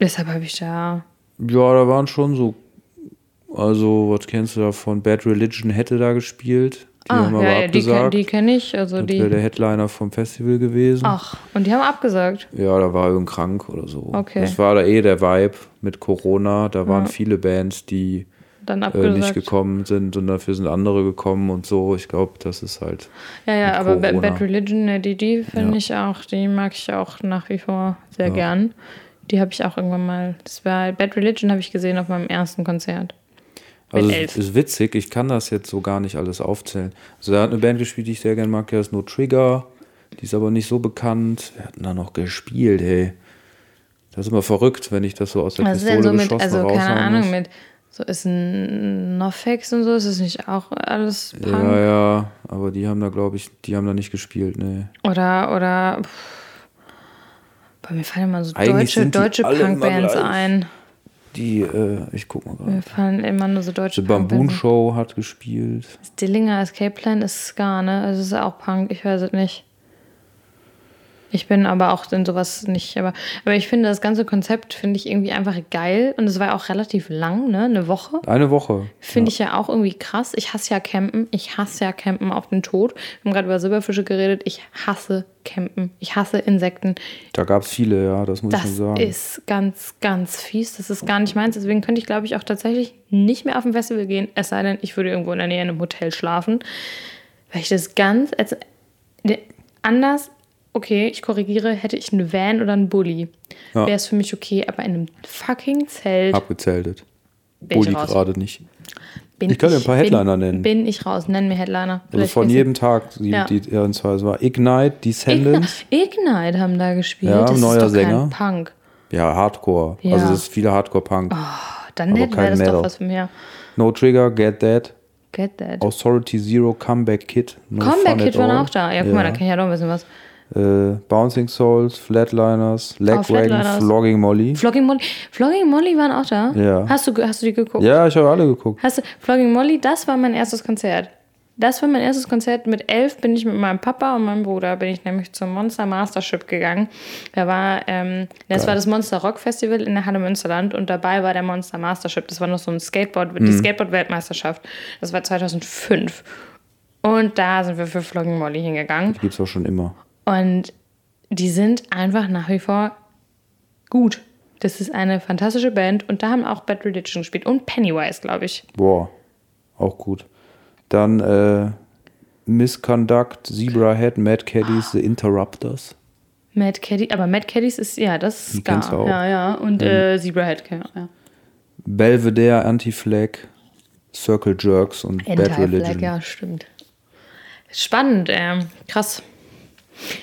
A: deshalb habe ich da,
B: Ja, da waren schon so, also was kennst du da von Bad Religion hätte da gespielt. Die haben aber
A: Ah, ja, ja,
B: abgesagt.
A: die kenne ich. Also
B: das wäre der Headliner vom Festival gewesen.
A: ach, und die haben abgesagt.
B: Ja, da war irgend krank oder so.
A: Okay.
B: Das war da eh der Vibe mit Corona. Da waren viele Bands, die
A: Dann
B: äh,
A: abgesagt.
B: nicht gekommen sind und dafür sind andere gekommen und so. Ich glaube, das ist halt.
A: Ja, ja, aber
B: Corona.
A: Bad Religion, ne, die, die finde
B: Ja.
A: ich auch, die mag ich auch nach wie vor sehr gern. Die habe ich auch irgendwann mal, das war, Bad Religion habe ich gesehen auf meinem ersten Konzert.
B: Also es ist witzig, ich kann das jetzt so gar nicht alles aufzählen. Also da hat eine Band gespielt, die ich sehr gerne mag, die heißt No Trigger. Die ist aber nicht so bekannt. Wir hatten da noch gespielt, ey. Das ist immer verrückt, wenn ich das so aus der
A: ist
B: Pistole
A: denn so mit,
B: geschossen
A: also keine Ahnung,
B: muss.
A: mit, so ist ein Nofex und so, ist es nicht auch alles Punk?
B: Ja, ja, aber die haben da, glaube ich, die haben da nicht gespielt, nee.
A: Oder, oder, pff, bei mir fallen immer so
B: Eigentlich
A: deutsche,
B: die
A: deutsche Punkbands ein.
B: Die, äh, ich guck mal gerade.
A: Mir fallen immer nur so deutsche
B: The Bamboon. Show hat gespielt.
A: Dillinger Escape Plan ist Ska, ne? Also es ist auch Punk, ich weiß es nicht. Ich bin aber auch in sowas nicht, aber, aber ich finde das ganze Konzept finde ich irgendwie einfach geil und es war auch relativ lang, ne, eine Woche.
B: Eine Woche.
A: Finde ich ja auch irgendwie krass. Ich hasse ja Campen. Ich hasse ja Campen auf den Tod. Wir haben gerade über Silberfische geredet. Ich hasse Campen. Ich hasse Insekten.
B: Da gab es viele, ja, das muss ich
A: Das
B: schon sagen.
A: ist ganz, ganz fies. Das ist gar nicht meins. Deswegen könnte ich, glaube ich, auch tatsächlich nicht mehr auf ein Festival gehen. Es sei denn, ich würde irgendwo in der Nähe in einem Hotel schlafen. Weil ich das ganz. Also, ne, anders, okay, ich korrigiere, hätte ich einen Van oder einen Bulli.
B: Ja.
A: Wäre es für mich okay. Aber in einem fucking Zelt
B: Abgezeltet.
A: bin
B: Bulli gerade nicht.
A: Bin
B: Ich kann dir ein paar
A: bin-
B: Headliner nennen.
A: Bin ich raus. Nenn mir Headliner.
B: Also von jedem Tag, die,
A: Ja.
B: die ja, es war Ignite, Descendants,
A: Ignite, Ignite haben da gespielt.
B: Ja,
A: das
B: neuer Sänger.
A: Punk.
B: ja, Hardcore.
A: Ja.
B: Also das ist viele Hardcore-Punk.
A: Dann
B: Aber
A: hätte das
B: Metal.
A: doch was für mich.
B: No Trigger, Get That,
A: Get that.
B: Authority Zero, Comeback Kid. No
A: Comeback Kid waren auch da. Ja, guck mal, da kann ich ja doch ein bisschen was.
B: Äh, Bouncing Souls, Flatliners, Legwagon,
A: Flatliners.
B: Flogging Molly.
A: Flogging Molly. Flogging Molly waren auch da.
B: Ja.
A: Hast du, hast du die geguckt?
B: Ja, ich habe alle geguckt.
A: Hast du, Flogging Molly, das war mein erstes Konzert. Das war mein erstes Konzert. Mit elf bin ich mit meinem Papa und meinem Bruder, bin ich nämlich zum Monster Mastership gegangen. Da war, ähm, das war das Monster Rock Festival in der Halle Münsterland und dabei war der Monster Mastership. Das war noch so ein Skateboard, die Skateboard-Weltmeisterschaft. Das war 2005. Und da sind wir für Flogging Molly hingegangen.
B: Gibt's auch schon immer.
A: Und die sind einfach nach wie vor gut. Das ist eine fantastische Band und da haben auch Bad Religion gespielt und Pennywise, glaube ich.
B: Boah, auch gut. Dann äh, Misconduct, Zebra Head, Mad Caddies, The Interrupters.
A: Mad Caddy, aber Mad Caddies ist, ja, das ist Ska.
B: auch.
A: Ja, ja. Und äh, Zebrahead, ja. ja.
B: Belvedere, Anti-Flag, Circle Jerks und Bad
A: Anti-Flag,
B: Religion.
A: ja, stimmt. Spannend, ähm, krass.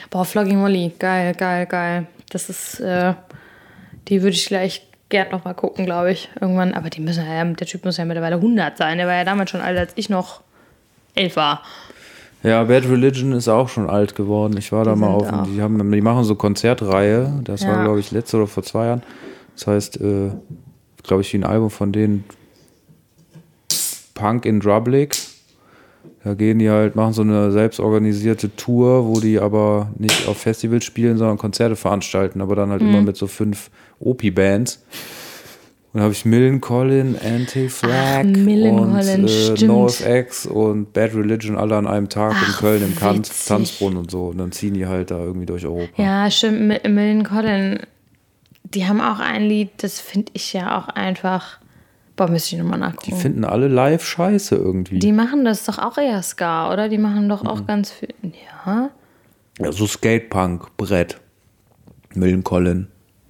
A: Boah, Flogging Molly, geil, geil, geil. Das ist, äh, die würde ich gleich gern noch mal gucken, glaube ich, irgendwann. Aber die müssen ja, der Typ muss ja mittlerweile 100 sein. Der war ja damals schon alt, als ich noch elf war.
B: Ja, Bad Religion ist auch schon alt geworden. Ich war da
A: Die
B: mal
A: sind
B: auf,
A: auch-
B: die, haben, die machen so Konzertreihe. Das war,
A: Ja.
B: glaube ich, letzte oder vor zwei Jahren. Das heißt, äh, glaube ich, wie ein Album von denen Punk in Drublic. Da gehen die halt, machen so eine selbstorganisierte Tour, wo die aber nicht auf Festivals spielen, sondern Konzerte veranstalten, aber dann halt
A: Mhm.
B: immer mit so fünf OP-Bands. Und da habe ich Millencolin, Anti-Flag
A: Ach, Millencolin,
B: und äh,
A: stimmt.
B: NoFX und Bad Religion alle an einem Tag in
A: Ach,
B: Köln im Tanz. Tanzbrunnen und so. Und dann ziehen die halt da irgendwie durch Europa.
A: Ja, stimmt. Mi- Millen Collin, die haben auch ein Lied, das finde ich ja auch einfach. Boah, müsste ich nochmal
B: Die
A: nachgucken.
B: finden alle live scheiße irgendwie.
A: Die machen das doch auch eher Ska, oder? Die machen doch
B: Mhm.
A: auch ganz viel. Ja.
B: ja, so Skatepunk, Brett. Millencolin.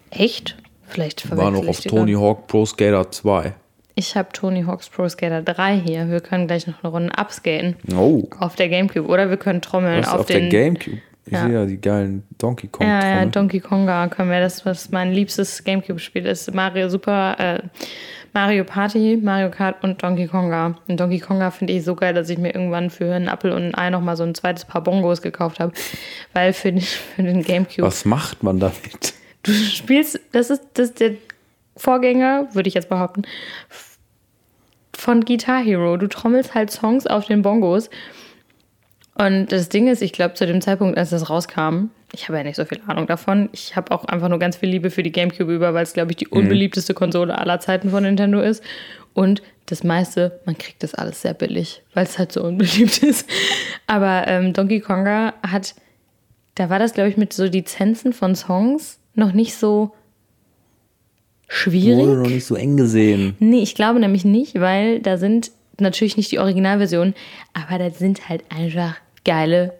A: Echt? Vielleicht
B: War
A: verwechsel
B: noch auf
A: die
B: Tony. Hawk Pro Skater 2.
A: Ich habe Tony Hawk's Pro Skater 3 hier. Wir können gleich noch eine Runde abskaten.
B: Oh,
A: Auf der Gamecube. Oder wir können trommeln auf,
B: auf,
A: den.
B: der Gamecube? Ich
A: Ja.
B: sehe ja die geilen Donkey Kong
A: Ja, ja. Donkey Konga können wir. Das, was mein liebstes Gamecube-Spiel ist. Mario Super, äh, Mario Party, Mario Kart und Donkey Konga. Und Donkey Konga finde ich so geil, dass ich mir irgendwann für einen Apfel und ein Ei nochmal so ein zweites Paar Bongos gekauft habe. Weil für den, für den Gamecube.
B: Was macht man damit?
A: Du spielst, das ist, das ist der Vorgänger, würde ich jetzt behaupten, von Guitar Hero. Du trommelst halt Songs auf den Bongos. Und das Ding ist, ich glaube, zu dem Zeitpunkt, als das rauskam, ich habe ja nicht so viel Ahnung davon. Ich habe auch einfach nur ganz viel Liebe für die Gamecube über, weil es, glaube ich, die unbeliebteste Konsole aller Zeiten von Nintendo ist. Und das meiste, man kriegt das alles sehr billig, weil es halt so unbeliebt ist. Aber ähm, Donkey Konga hat, da war das, glaube ich, mit so Lizenzen von Songs noch nicht so schwierig.
B: Wurde noch nicht so eng gesehen.
A: Nee, ich glaube nämlich nicht, weil da sind natürlich nicht die Originalversionen, aber da sind halt einfach geile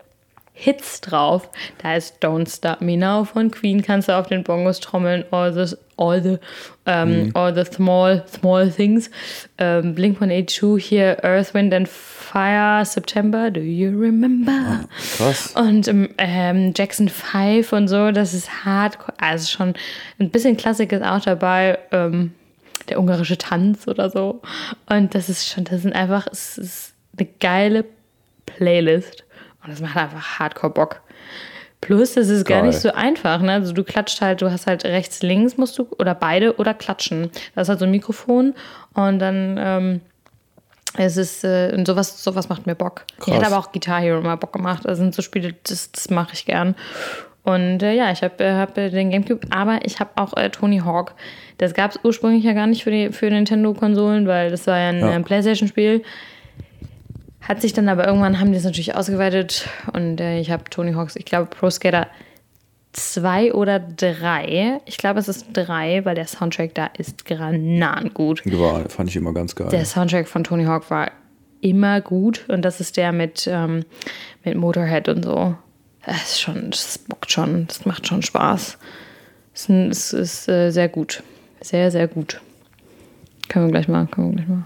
A: Hits drauf. Da ist Don't Stop Me Now von Queen, kannst du auf den Bongos trommeln, All the, all the, ähm, all the small, small things. Ähm, Blink-182 hier, Earth, Wind and Fire, September, do you remember?
B: Krass.
A: Und ähm, ähm, Jackson 5 und so, das ist hardcore. Also schon ein bisschen Klassik ist auch dabei. Ähm, der ungarische Tanz oder so. Und das ist schon, das sind einfach, es ist eine geile Playlist. Und das macht einfach hardcore Bock. Plus, das ist gar
B: Geil.
A: nicht so einfach. Ne? Also du klatscht halt, du hast halt rechts, links musst du, oder beide, oder klatschen. Das ist halt so ein Mikrofon und dann ähm, es ist, äh, und sowas, sowas macht mir Bock.
B: Krass.
A: hat aber auch Guitar Hero mal Bock gemacht. Das sind so Spiele, das, das mache ich gern. Und äh, ja, ich habe äh, hab äh, den Gamecube, aber ich habe auch äh, Tony Hawk. Das gab es ursprünglich ja gar nicht für, die, für Nintendo-Konsolen, weil das war ja ein
B: Ja.
A: äh, Playstation-Spiel. Hat sich dann aber irgendwann, haben die es natürlich ausgeweitet und äh, ich habe Tony Hawks, ich glaube Pro Skater 2 oder 3. Ich glaube, es ist 3, weil der Soundtrack da ist granatengut.
B: War, fand ich immer ganz geil.
A: Der Soundtrack von Tony Hawk war immer gut und das ist der mit, ähm, mit Motorhead und so. Das ist schon, das bockt schon, das macht schon Spaß. Es ist, es ist äh, sehr gut. Sehr, sehr gut. Können wir gleich mal, können wir gleich mal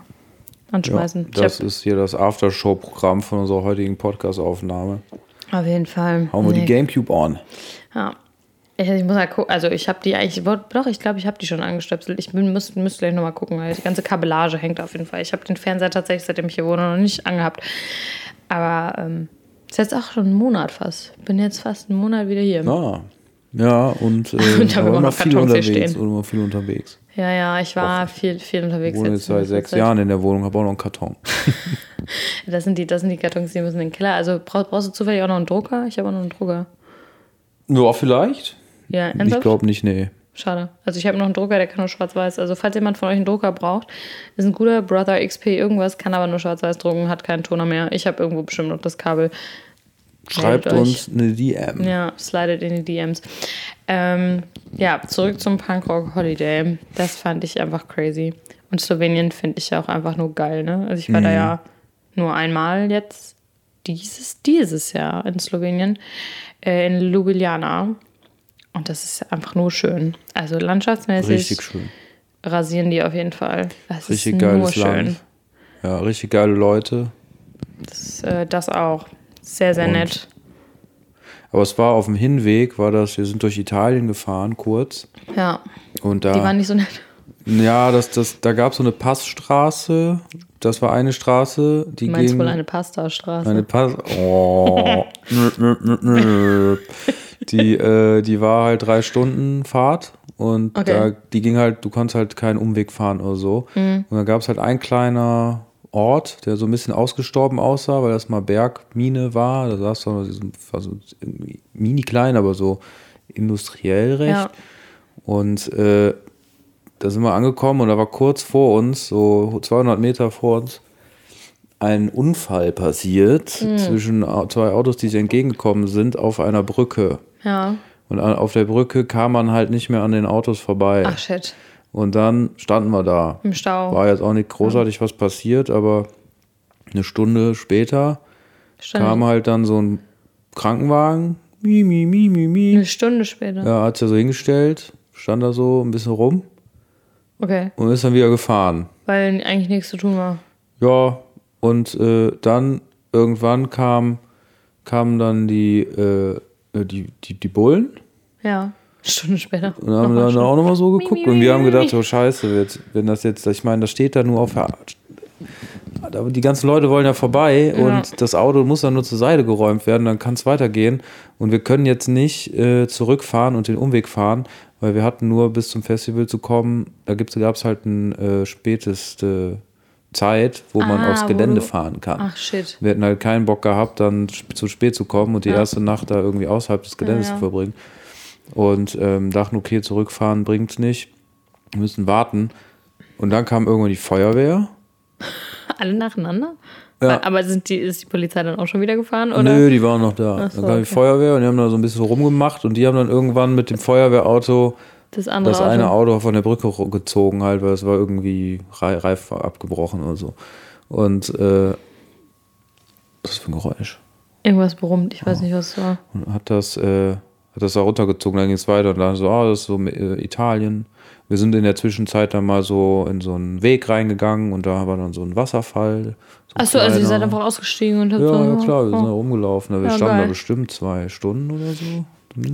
A: anschmeißen. Ich
B: das ist hier das Aftershow-Programm von unserer heutigen Podcast-Aufnahme.
A: auf jeden Fall.
B: Hauen wir
A: Nee.
B: die Gamecube on.
A: Ja. Ich, ich muss mal gucken, also ich habe die eigentlich, doch, ich glaube, ich habe die schon angestöpselt. Ich bin, müsste gleich nochmal gucken, weil die ganze Kabellage hängt auf jeden Fall. Ich habe den Fernseher tatsächlich, seitdem ich hier wohne, noch nicht angehabt. Aber ähm, ist jetzt auch schon ein Monat fast. Bin jetzt fast einen Monat wieder hier.
B: Ah. Ja, und, äh,
A: Und da immer noch
B: viel unterwegs.
A: stehen.
B: Und immer viel unterwegs.
A: Ja, ja, ich war viel, viel
B: Ich
A: unterwegs.
B: wohne
A: jetzt
B: seit sechs. Jahren in der Wohnung, habe auch noch einen Karton.
A: Das sind, die, das sind die Kartons, die müssen in den Keller. Also brauchst, brauchst du zufällig auch noch einen Drucker? Ich habe auch noch einen Drucker.
B: Ja, vielleicht.
A: Ja,
B: Ich
A: ernsthaft?
B: glaube nicht, nee.
A: Schade. Also ich habe noch einen Drucker, der kann nur schwarz-weiß. Also falls jemand von euch einen Drucker braucht, ist ein guter Brother XP irgendwas, kann aber nur schwarz-weiß drucken, hat keinen Toner mehr. Ich habe irgendwo bestimmt noch das Kabel.
B: Schreibt
A: Meldet
B: uns eine DM.
A: Ja, slidet in die DMs. Ähm, ja, zurück zum Punkrock Holiday. Das fand ich einfach crazy. Und Slowenien finde ich ja auch einfach nur geil, ne? Also ich war da ja nur einmal jetzt dieses, dieses Jahr in Slowenien, äh, in Ljubljana. Und das ist einfach nur schön. Also landschaftsmäßig
B: Richtig schön.
A: rasieren die auf jeden Fall. Das
B: Richtig
A: ist
B: geiles
A: nur schön.
B: Land. Ja, richtig geile Leute.
A: Das, äh, das auch. Sehr, sehr
B: Und
A: nett.
B: Aber es war auf dem Hinweg, war das, wir sind durch Italien gefahren, kurz.
A: Ja,
B: Und da.
A: die waren nicht so nett.
B: Ja, das, das, da gab es so eine Passstraße. Das war eine Straße, die
A: Du meinst
B: ging.
A: wohl eine Pastastraße.
B: eine Pass. Oh. Die, äh, die war halt drei Stunden Fahrt und
A: Okay.
B: da, die ging halt, du konntest halt keinen Umweg fahren oder so.
A: Mhm.
B: Und da gab es halt ein kleiner Ort, der so ein bisschen ausgestorben aussah, weil das mal Bergmine war. Da saß so, war so mini klein, aber so industriell recht.
A: Ja.
B: Und äh, da sind wir angekommen und da war kurz vor uns, so 200 Meter vor uns, ein Unfall passiert
A: Hm.
B: zwischen zwei Autos, die sich entgegengekommen sind, auf einer Brücke.
A: Ja.
B: Und auf der Brücke kam man halt nicht mehr an den Autos vorbei.
A: Ach shit.
B: Und dann standen wir da.
A: Im Stau.
B: War jetzt auch nicht großartig was passiert, aber eine Stunde später
A: Stand
B: kam halt dann so ein Krankenwagen. Mi, mi, mi, mi, mi.
A: eine Stunde später.
B: Ja, hat sich so hingestellt, stand da so ein bisschen rum
A: Okay.
B: und ist dann wieder gefahren.
A: Weil eigentlich nichts zu tun war.
B: Ja, und äh, dann irgendwann kam, kamen dann die, äh, die, die, die Bullen
A: Ja. Eine Stunde später.
B: und haben dann auch nochmal so geguckt und wir haben gedacht, oh scheiße, jetzt, wenn das jetzt, ich meine, das steht da nur auf der aber die ganzen Leute wollen ja vorbei
A: Ja.
B: und das Auto muss dann nur zur Seite geräumt werden, dann kann es weitergehen. Und wir können jetzt nicht äh, zurückfahren und den Umweg fahren, weil wir hatten nur bis zum Festival zu kommen, da gab es halt eine äh, späteste Zeit, wo man
A: Ah,
B: aufs
A: wo
B: Gelände fahren kann.
A: Ach shit.
B: Wir hätten halt keinen Bock gehabt, dann zu spät zu kommen und die
A: Ja.
B: erste Nacht da irgendwie außerhalb des Geländes
A: ja.
B: zu verbringen. Und ähm, dachten, okay, zurückfahren bringt's nicht. Wir müssen warten. Und dann kam irgendwann die Feuerwehr.
A: Alle nacheinander?
B: Ja.
A: Aber sind die, ist die Polizei dann auch schon wieder gefahren? Oder?
B: Nö, die waren noch da.
A: So,
B: dann kam die
A: okay.
B: Feuerwehr und die haben da so ein bisschen rumgemacht und die haben dann irgendwann mit dem Feuerwehrauto
A: Das andere
B: das eine Auto von der Brücke gezogen, halt, weil es war irgendwie Rei- Reif abgebrochen oder so. Und äh, was ist für ein Geräusch?
A: Irgendwas brummt. Ich weiß
B: Oh.
A: nicht, was es war.
B: und hat das, äh, hat das da runtergezogen, dann ging es weiter und dann so, ah, das ist so äh, Italien. Wir sind in der Zwischenzeit dann mal so in so einen Weg reingegangen und da war dann so ein Wasserfall. So
A: Achso, also ihr seid einfach ausgestiegen und habt
B: Ja,
A: so.
B: ja klar, wir sind da
A: oh.
B: rumgelaufen. Wir
A: Ja,
B: standen
A: geil.
B: da bestimmt zwei Stunden oder so.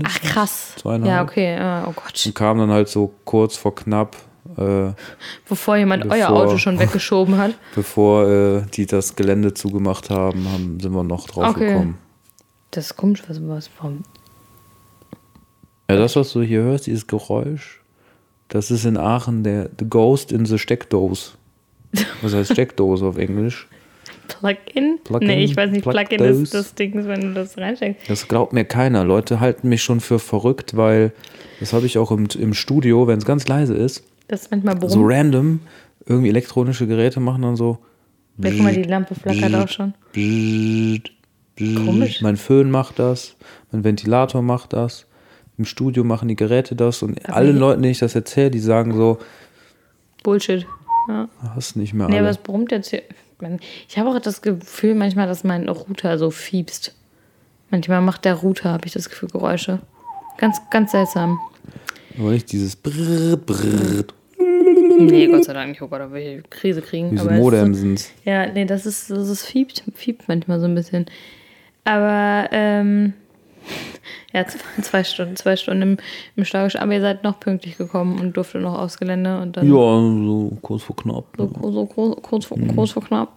A: Ach krass.
B: Zweieinhalb.
A: Ja, okay. Oh Gott.
B: Und kamen dann halt so kurz vor knapp, äh,
A: Bevor jemand euer
B: Bevor-
A: Auto schon weggeschoben hat.
B: bevor äh, die das Gelände zugemacht haben, haben sind wir noch drauf
A: Okay.
B: gekommen.
A: Das ist komisch, was, was warum?
B: Ja, das, was du hier hörst, dieses Geräusch, das ist in Aachen der The Ghost in the Steckdose. Was heißt Steckdose auf Englisch?
A: Plug-in?
B: Plug-in,
A: nee, ich weiß nicht,
B: Plug
A: Plug-in
B: those.
A: ist das Ding, wenn du das reinsteckst.
B: Das glaubt mir keiner. Leute halten mich schon für verrückt, weil das habe ich auch im, im Studio, wenn es ganz leise ist,
A: Das ist manchmal
B: so
A: brummt.
B: random, irgendwie elektronische Geräte machen dann so.
A: Ja, guck mal, die Lampe flackert auch schon. Komisch.
B: Mein Föhn macht das, mein Ventilator macht das, im Studio machen die Geräte das und allen
A: hier-
B: Leuten, denen ich das erzähle, die sagen so,
A: Bullshit. Ja.
B: hast nicht mehr
A: Nee, aber
B: alle.
A: es brummt jetzt hier. Ich habe auch das Gefühl manchmal, dass mein Router so fiebst. Manchmal macht der Router, habe ich das Gefühl, Geräusche. Ganz, ganz seltsam.
B: Aber nicht dieses Brrr, Brrr,
A: Nee, Gott sei Dank nicht. Oh Gott, da will ich Krise kriegen.
B: diese
A: aber es ist so-. Ja, nee, das ist, das ist fiebt, fiebt manchmal so ein bisschen. Aber, ähm, ja, zwei, Stunden, zwei Stunden im, im Stau. Aber ihr seid noch pünktlich gekommen und durfte noch aufs Gelände und dann
B: Ja, so kurz vor knapp.
A: so, so kurz, kurz, vor, kurz vor knapp.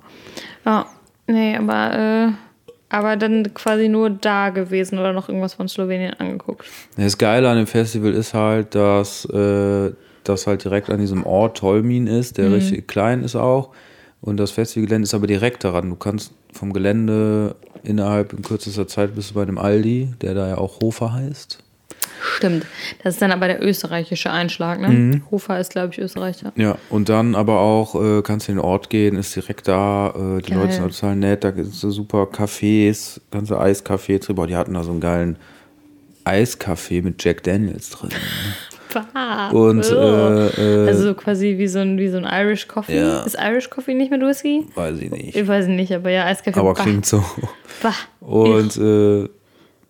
A: Ja, nee, aber, äh, aber dann quasi nur da gewesen oder noch irgendwas von Slowenien angeguckt.
B: Das Geile an dem Festival ist halt, dass äh, das halt direkt an diesem Ort Tolmin ist,
A: Mhm.
B: der richtig klein ist auch. Und das Festivalgelände ist aber direkt daran. Du kannst vom Gelände innerhalb in kürzester Zeit bist du bei dem Aldi, der da ja auch Hofer heißt.
A: Stimmt. Das ist dann aber der österreichische Einschlag, ne? Hofer ist, glaube ich, Österreicher.
B: Ja, und dann aber auch äh, kannst du in den Ort gehen, ist direkt da. Äh, die
A: Geil.
B: Leute sind total nett, da gibt es super Cafés, ganze Eiscafés drüber. Die hatten da so einen geilen Eiskaffee mit Jack Daniels drin.
A: Bah.
B: Und
A: Ugh.
B: äh, äh,
A: also quasi wie so ein, wie so ein Irish Coffee.
B: Ja.
A: Ist Irish Coffee nicht mit Whisky?
B: weiß ich nicht.
A: Ich weiß nicht, aber ja, Eiskaffee.
B: Aber
A: bah,
B: klingt so.
A: Bah.
B: Und äh,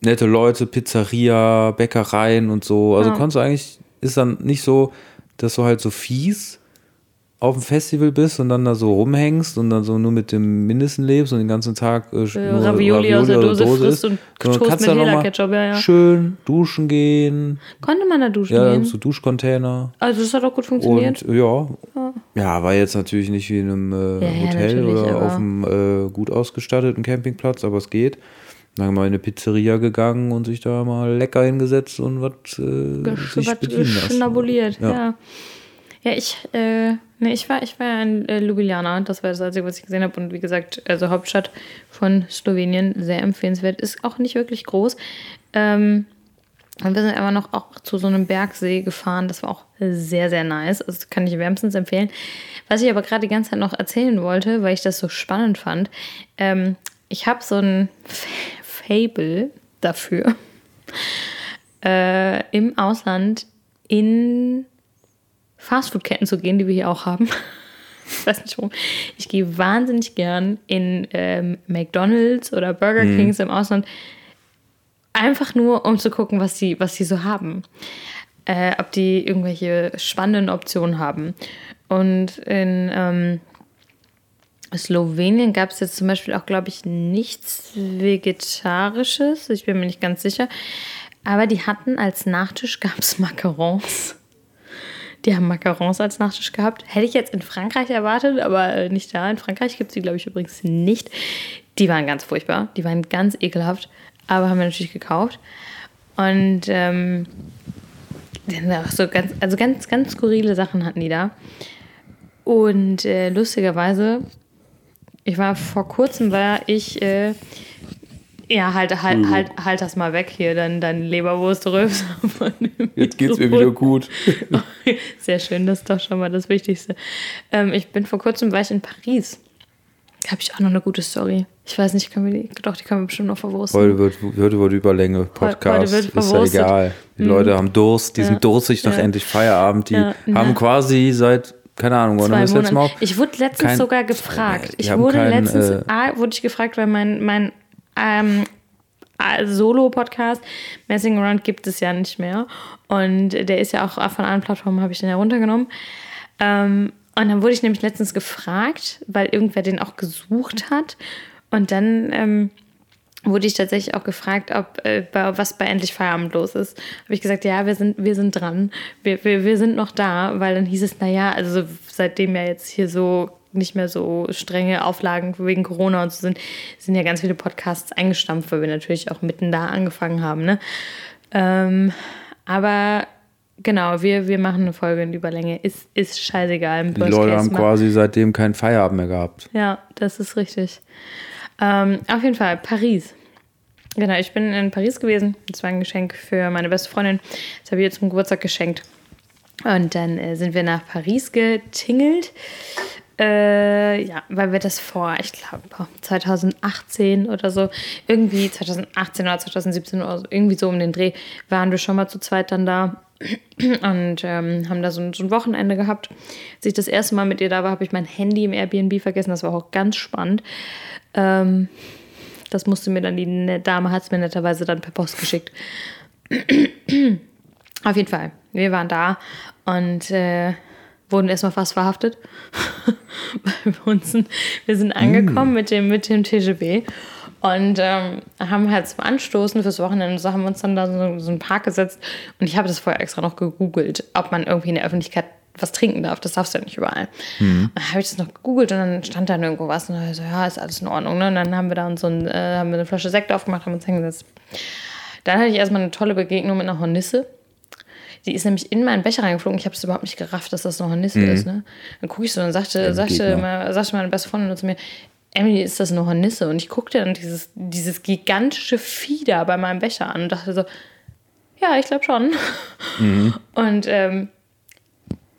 B: nette Leute, Pizzeria, Bäckereien und so. Also
A: Ja.
B: kannst du eigentlich, ist dann nicht so, dass du halt so fies auf dem Festival bist und dann da so rumhängst und dann so nur mit dem Mindesten lebst und den ganzen Tag äh, nur
A: Ravioli aus der
B: oder
A: Dose frisst
B: isst.
A: und Toast
B: kannst
A: mit
B: mal
A: Lederketchup, ja, ja.
B: Schön duschen gehen.
A: Konnte man da duschen
B: Ja,
A: gehen?
B: so Duschcontainer.
A: Also das hat auch gut funktioniert.
B: Und ja, ja, war jetzt natürlich nicht wie in einem äh,
A: Ja, ja,
B: Hotel oder auf einem äh, gut ausgestatteten Campingplatz, aber es geht. Dann wir in eine Pizzeria gegangen und sich da mal lecker hingesetzt und was äh, sich bedienen lassen.
A: ja.
B: Ja.
A: ja. ich, äh, nee, ich war, ich war in äh, Ljubljana, das war das Einzige, was ich gesehen habe. Und wie gesagt, also Hauptstadt von Slowenien, sehr empfehlenswert. Ist auch nicht wirklich groß. Ähm, und wir sind aber noch auch zu so einem Bergsee gefahren. Das war auch sehr, sehr nice. Also kann ich wärmstens empfehlen. Was ich aber gerade die ganze Zeit noch erzählen wollte, weil ich das so spannend fand. Ähm, ich habe so ein Fable dafür, äh, im Ausland in Fastfood-Ketten zu gehen, die wir hier auch haben. Ich weiß nicht warum. Ich gehe wahnsinnig gern in ähm, McDonalds oder Burger Kings im Ausland. Einfach nur, um zu gucken, was sie, was sie so haben. Äh, ob die irgendwelche spannenden Optionen haben. Und in ähm, Slowenien gab es jetzt zum Beispiel auch, glaube ich, nichts Vegetarisches. Ich bin mir nicht ganz sicher. Aber die hatten als Nachtisch gab es Macarons. Die haben Macarons als Nachtisch gehabt. Hätte ich jetzt in Frankreich erwartet, aber äh, nicht da. In Frankreich gibt es die, glaube ich, übrigens nicht. Die waren ganz furchtbar. Die waren ganz ekelhaft. Aber haben wir natürlich gekauft. Und ähm, hatten auch so ganz, also ganz, ganz skurrile Sachen hatten die da. Und äh, lustigerweise, ich war vor kurzem, war ich, äh, ja, halt, halt, halt, halt das mal weg hier, dann dein Leberwurströps.
B: Jetzt geht's mir wieder gut.
A: Sehr schön, das ist doch schon mal das Wichtigste. Ähm, ich bin vor kurzem, war ich in Paris. Da habe ich auch noch eine gute Story. Ich weiß nicht, können wir die, doch, die können wir bestimmt noch verwursten.
B: Heute wird, heute wird Überlänge Podcast.
A: Wird
B: ist ja egal. Die Leute haben Durst, die
A: Ja.
B: sind durstig nach
A: Ja.
B: endlich Feierabend. Die
A: Ja,
B: haben quasi seit, keine Ahnung, wann das letzte Mal?
A: Ich wurde letztens
B: Kein-
A: sogar gefragt. Ich wurde
B: kein,
A: letztens,
B: äh,
A: A, wurde ich gefragt, weil mein, mein ähm, äh, Solo-Podcast Messing Around gibt es ja nicht mehr. Und der ist ja auch von allen Plattformen, habe ich den heruntergenommen. Ähm, und dann wurde ich nämlich letztens gefragt, weil irgendwer den auch gesucht hat. Und dann ähm, wurde ich tatsächlich auch gefragt, ob äh, was bei Endlich Feierabend los ist. Habe ich gesagt, ja, wir sind, wir sind dran. Wir, wir, wir sind noch da, weil dann hieß es, naja, also seitdem ja jetzt hier so nicht mehr so strenge Auflagen wegen Corona und so sind, sind ja ganz viele Podcasts eingestampft, weil wir natürlich auch mitten da angefangen haben. Ne? Ähm, aber Genau, wir, wir machen eine Folge in Überlänge. Ist, ist scheißegal.
B: Die Leute haben quasi seitdem keinen Feierabend mehr gehabt.
A: Ja, das ist richtig. Ähm, auf jeden Fall, Paris. Genau, ich bin in Paris gewesen. Das war ein Geschenk für meine beste Freundin. Das habe ich ihr zum Geburtstag geschenkt. Und dann äh, sind wir nach Paris getingelt. Äh, ja, weil wir das vor, ich glaube, 2018 oder so, irgendwie 2018 oder 2017 oder so, irgendwie so um den Dreh, waren wir schon mal zu zweit dann da und ähm, haben da so ein, so ein Wochenende gehabt. Als ich das erste Mal mit ihr da war, habe ich mein Handy im Airbnb vergessen. Das war auch ganz spannend. Ähm, das musste mir dann die ne- Dame, hat es mir netterweise dann per Post geschickt. Auf jeden Fall, wir waren da und äh, wurden erstmal fast verhaftet. Weil wir, uns, wir sind angekommen mit, dem, mit dem TGB und ähm, haben halt zum Anstoßen fürs Wochenende, so haben wir uns dann da so, so einen Park gesetzt und ich habe das vorher extra noch gegoogelt, ob man irgendwie in der Öffentlichkeit was trinken darf. Das darfst du ja nicht überall. Und dann habe ich das noch gegoogelt und dann stand da irgendwo was und dann so, ja, ist alles in Ordnung. Ne? Und dann haben wir da uns so ein, äh, haben wir eine Flasche Sekt aufgemacht, haben uns hingesetzt. Dann hatte ich erstmal eine tolle Begegnung mit einer Hornisse. Die ist nämlich in meinen Becher reingeflogen. Ich habe es überhaupt nicht gerafft, dass das eine Hornisse ist. Ne? Dann gucke ich so und sagte, sagte, mal, sagte meine beste Freundin zu mir, Emily, ist das eine Hornisse? Und ich guckte dann dieses, dieses gigantische da bei meinem Becher an und dachte so, ja, ich glaube schon. Und ähm,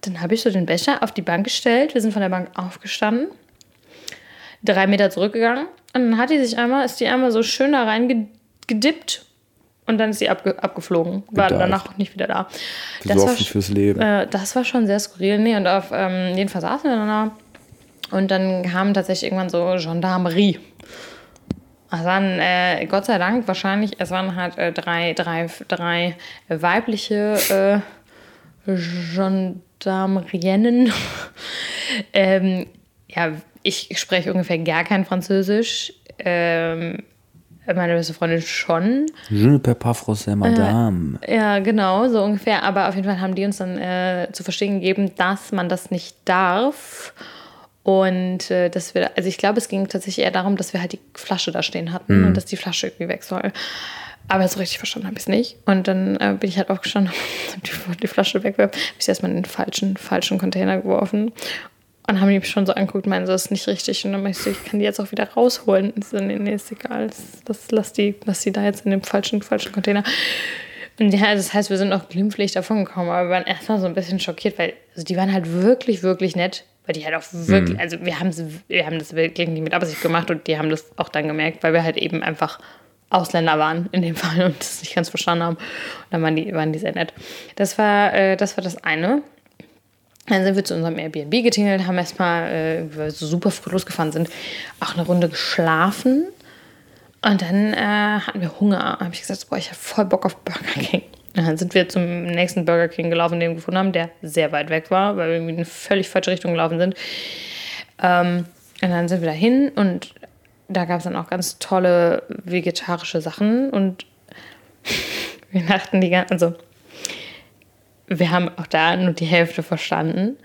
A: dann habe ich so den Becher auf die Bank gestellt. Wir sind von der Bank aufgestanden, drei Meter zurückgegangen und dann hat die sich einmal, ist die einmal so schön da reingedippt und dann ist sie abge abgeflogen. War
B: Gedeiht.
A: danach auch nicht wieder da. Das
B: Besoffen
A: war,
B: fürs Leben.
A: äh, das war schon sehr skurril. Nee, und auf ähm, jeden Fall saßen wir dann da. Und dann kam tatsächlich irgendwann so Gendarmerie. Es waren, äh, Gott sei Dank, wahrscheinlich, es waren halt äh, drei, drei, drei weibliche äh, Gendarmerinnen. ähm, ja, ich spreche ungefähr gar kein Französisch. Ähm, meine beste Freundin schon.
B: Je ne peux pas français, madame.
A: Ja, genau, so ungefähr. Aber auf jeden Fall haben die uns dann äh, zu verstehen gegeben, dass man das nicht darf. Und äh, dass wir, also ich glaube, es ging tatsächlich eher darum, dass wir halt die Flasche da stehen hatten und dass die Flasche irgendwie weg soll. Aber so richtig verstanden habe ich es nicht. Und dann äh, bin ich halt aufgestanden, hab die, die Flasche wegwerfen, habe ich sie erstmal in den falschen, falschen Container geworfen. Und haben die mich schon so angeguckt, meinen, so, das ist nicht richtig. Und dann meinte ich so, ich kann die jetzt auch wieder rausholen. Und so, nee, nee, ist egal. Das, lass, die, lass die da jetzt in dem falschen, falschen Container. Und ja, das heißt, wir sind auch glimpflich davon gekommen, aber wir waren erstmal so ein bisschen schockiert, weil also die waren halt wirklich, wirklich nett. Weil die halt auch wirklich, also wir haben, wir haben das wirklich nicht mit Absicht gemacht und die haben das auch dann gemerkt, weil wir halt eben einfach Ausländer waren in dem Fall und das nicht ganz verstanden haben. Und dann waren die, waren die sehr nett. Das war, äh, das war das eine. Dann sind wir zu unserem Airbnb getingelt, haben erstmal, äh, weil wir so super früh losgefahren sind, auch eine Runde geschlafen. Und dann äh, hatten wir Hunger. habe ich gesagt, boah, ich habe voll Bock auf Burger King. Und dann sind wir zum nächsten Burger King gelaufen, den wir gefunden haben, der sehr weit weg war, weil wir in eine völlig falsche Richtung gelaufen sind. Ähm, und dann sind wir dahin und da gab es dann auch ganz tolle vegetarische Sachen und wir dachten die ganze, also wir haben auch da nur die Hälfte verstanden.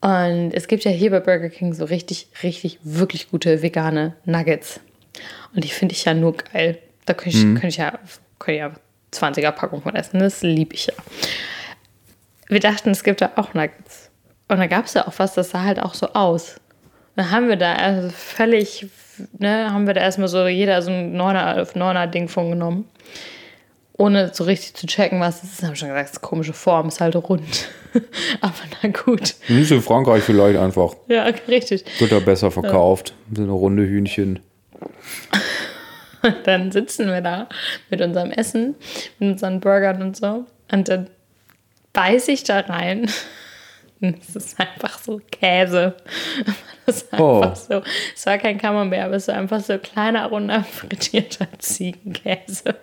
A: Und es gibt ja hier bei Burger King so richtig, richtig, wirklich gute vegane Nuggets. Und die finde ich ja nur geil. Da könnte ich, könnte ich ja, könnte ich ja 20er Packung von essen. Das liebe ich ja. Wir dachten, es gibt da auch Nuggets. Und da gab es ja auch was, das sah halt auch so aus. Dann haben wir da also völlig, ne, haben wir da erstmal so jeder so ein Neuner, Neuner Ding von genommen. Ohne so richtig zu checken, was es ist. Haben schon gesagt, es ist komische Form, ist halt rund. Aber na gut.
B: Nicht in Frankreich vielleicht einfach.
A: Ja, richtig.
B: Wird da besser verkauft. So eine runde Hühnchen.
A: Dann sitzen wir da mit unserem Essen, mit unseren Burgern und so. Und dann beiß ich da rein. Es ist einfach so Käse. Das ist
B: Oh.
A: einfach so. Es war kein Camembert, aber es war einfach so kleiner, runder, frittierter Ziegenkäse.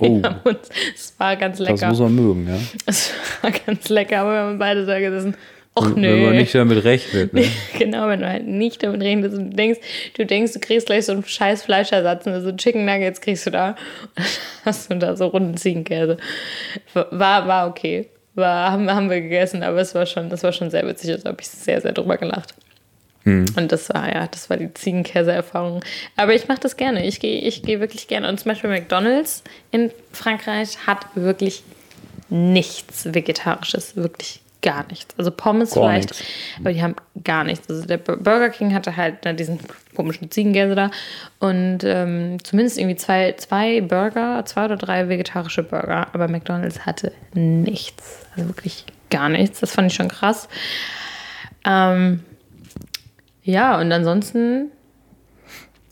A: Und
B: Oh.
A: uns, es war ganz
B: Das
A: lecker.
B: muss man mögen, ja.
A: Es war ganz lecker, aber wir haben beide so gesessen. Och
B: Wenn
A: nö.
B: man nicht damit rechnet. Ne?
A: Genau, wenn du halt nicht damit redest und du denkst, du denkst, du kriegst gleich so einen scheiß Fleischersatz, also so Chicken Nuggets kriegst du da und dann hast du da so runden Ziegenkäse. War, war okay. War, haben, haben wir gegessen, aber es war schon, das war schon sehr witzig, also habe ich sehr, sehr drüber gelacht. Und das war, ja, das war die Ziegenkäse-Erfahrung. Aber ich mache das gerne. Ich gehe ich geh wirklich gerne. Und zum Beispiel McDonalds in Frankreich hat wirklich nichts Vegetarisches, wirklich gar nichts. Also Pommes
B: Gar
A: vielleicht,
B: nichts.
A: aber die haben gar nichts. Also der Burger King hatte halt diesen komischen Ziegenkäse da und ähm, zumindest irgendwie zwei, zwei Burger, zwei oder drei vegetarische Burger, aber McDonald's hatte nichts. Also wirklich gar nichts. Das fand ich schon krass. Ähm, ja, und ansonsten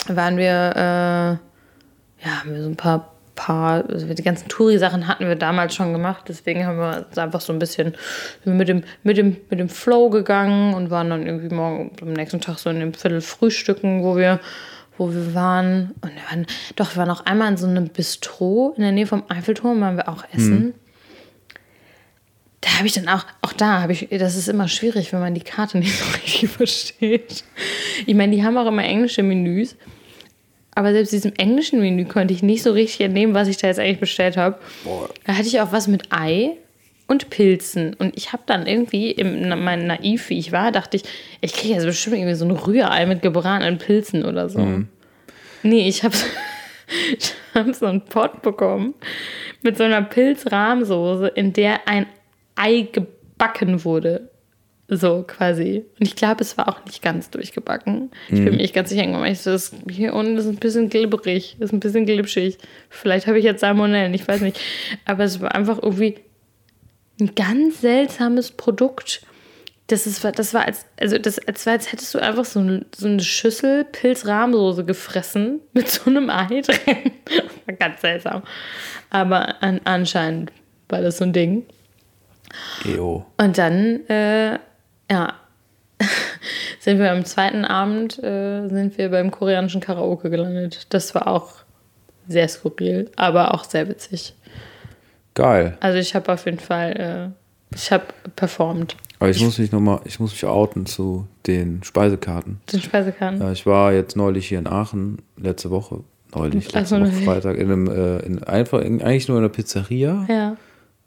A: waren wir, äh, ja, haben wir so ein paar, paar also die ganzen Touri-Sachen hatten wir damals schon gemacht, deswegen haben wir uns einfach so ein bisschen mit dem, mit dem, mit dem Flow gegangen und waren dann irgendwie morgen am nächsten Tag so in dem Viertel frühstücken, wo wir, wo wir waren. Und wir waren, doch, wir waren auch einmal in so einem Bistro in der Nähe vom Eiffelturm, waren wir auch essen. Da habe ich dann auch, auch da habe ich, das ist immer schwierig, wenn man die Karte nicht so richtig versteht. Ich meine, die haben auch immer englische Menüs. Aber selbst diesem englischen Menü konnte ich nicht so richtig entnehmen, was ich da jetzt eigentlich bestellt habe. Da hatte ich auch was mit Ei und Pilzen. Und ich habe dann irgendwie, im, mein naiv wie ich war, dachte ich, ich kriege jetzt bestimmt irgendwie so ein Rührei mit gebratenen Pilzen oder so. Nee, ich habe ich hab so einen Pot bekommen mit so einer Pilzrahmsoße, in der ein Ei gebacken wurde. So quasi. Und ich glaube, es war auch nicht ganz durchgebacken. Ich bin mir nicht ganz sicher. aber Ich so, das hier unten ist ein bisschen glibberig, ist ein bisschen glitschig. Vielleicht habe ich jetzt Salmonellen, ich weiß nicht. Aber es war einfach irgendwie ein ganz seltsames Produkt. Das, ist, das war als, also das, als, war, als hättest du einfach so, eine- so eine Schüssel Pilzrahmsoße gefressen mit so einem Ei drin. war ganz seltsam. Aber an, anscheinend war das so ein Ding.
B: Eo.
A: Und dann, äh, ja, sind wir am zweiten Abend, äh, sind wir beim koreanischen Karaoke gelandet. Das war auch sehr skurril, aber auch sehr witzig.
B: Geil.
A: Also ich habe auf jeden Fall, äh, ich habe performt.
B: Aber ich muss mich noch mal, ich muss mich outen zu den Speisekarten.
A: Den Speisekarten.
B: Ja, ich war jetzt neulich hier in Aachen, letzte Woche, neulich,
A: Ach
B: letzte Woche
A: nee.
B: Freitag, in einem, äh, in, einfach, in, eigentlich nur in einer Pizzeria,
A: Ja.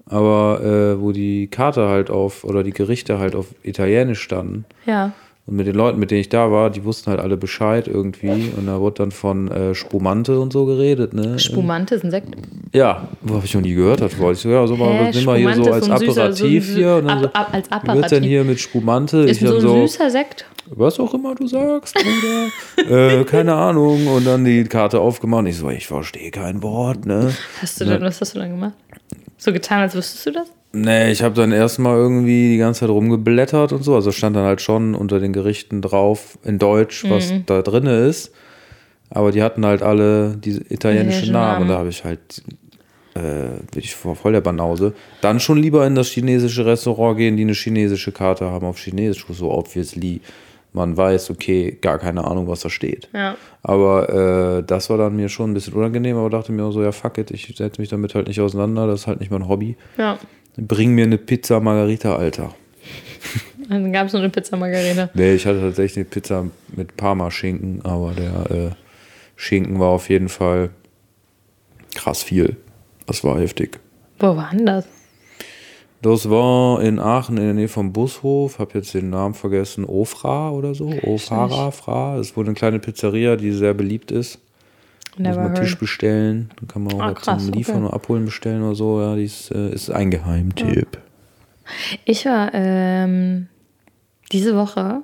B: Aber äh, wo die Karte halt auf, oder die Gerichte halt auf Italienisch standen.
A: Ja.
B: Und mit den Leuten, mit denen ich da war, die wussten halt alle Bescheid irgendwie. Und da wurde dann von äh, Spumante und so geredet, ne?
A: Spumante ist ein Sekt.
B: Ja, wo habe ich noch nie gehört davor. Ich so, ja, so mal, was nehmen wir hier so als
A: so süßer-
B: Aperitif
A: so
B: hier. Und dann
A: Ab-
B: so,
A: ab- als
B: Wie wird's denn hier mit Spumante?
A: Ist
B: ich
A: so
B: dann
A: ein
B: so,
A: süßer Sekt.
B: was auch immer du sagst, Bruder. äh, keine Ahnung. Und dann die Karte aufgemacht. Ich so, ich verstehe kein Wort, ne?
A: Hast du denn, was hast du dann gemacht? So getan, als wüsstest du das?
B: Nee, ich habe dann erstmal irgendwie die ganze Zeit rumgeblättert und so. Also stand dann halt schon unter den Gerichten drauf in Deutsch, was
A: Mhm.
B: da drin ist. Aber die hatten halt alle diese italienischen
A: Italienischen
B: Namen. Und da habe ich halt, äh, bin ich voll der Banause. Dann schon lieber in das chinesische Restaurant gehen, die eine chinesische Karte haben auf Chinesisch, so obviously man weiß, okay, gar keine Ahnung, was da steht.
A: Ja.
B: Aber äh, das war dann mir schon ein bisschen unangenehm, aber dachte mir auch so, ja, fuck it, ich setze mich damit halt nicht auseinander, das ist halt nicht mein Hobby.
A: Ja.
B: Bring mir eine Pizza Margarita, Alter.
A: Dann gab es nur eine Pizza Margarita.
B: Nee, ich hatte tatsächlich eine Pizza mit Parma-Schinken, aber der äh, Schinken war auf jeden Fall krass viel. Das war heftig.
A: Wo war denn das?
B: Das war in Aachen in der Nähe vom Bushof, hab jetzt den Namen vergessen, Ofra oder so. Ofara, Fra. Es wurde eine kleine Pizzeria, die sehr beliebt ist. Muss
A: Never
B: man Tisch bestellen. Dann kann man auch
A: Ah, krass,
B: zum Liefern
A: okay.
B: oder Abholen bestellen oder so. Ja, die ist, äh, ist ein Geheimtipp.
A: Ich war ähm, diese Woche,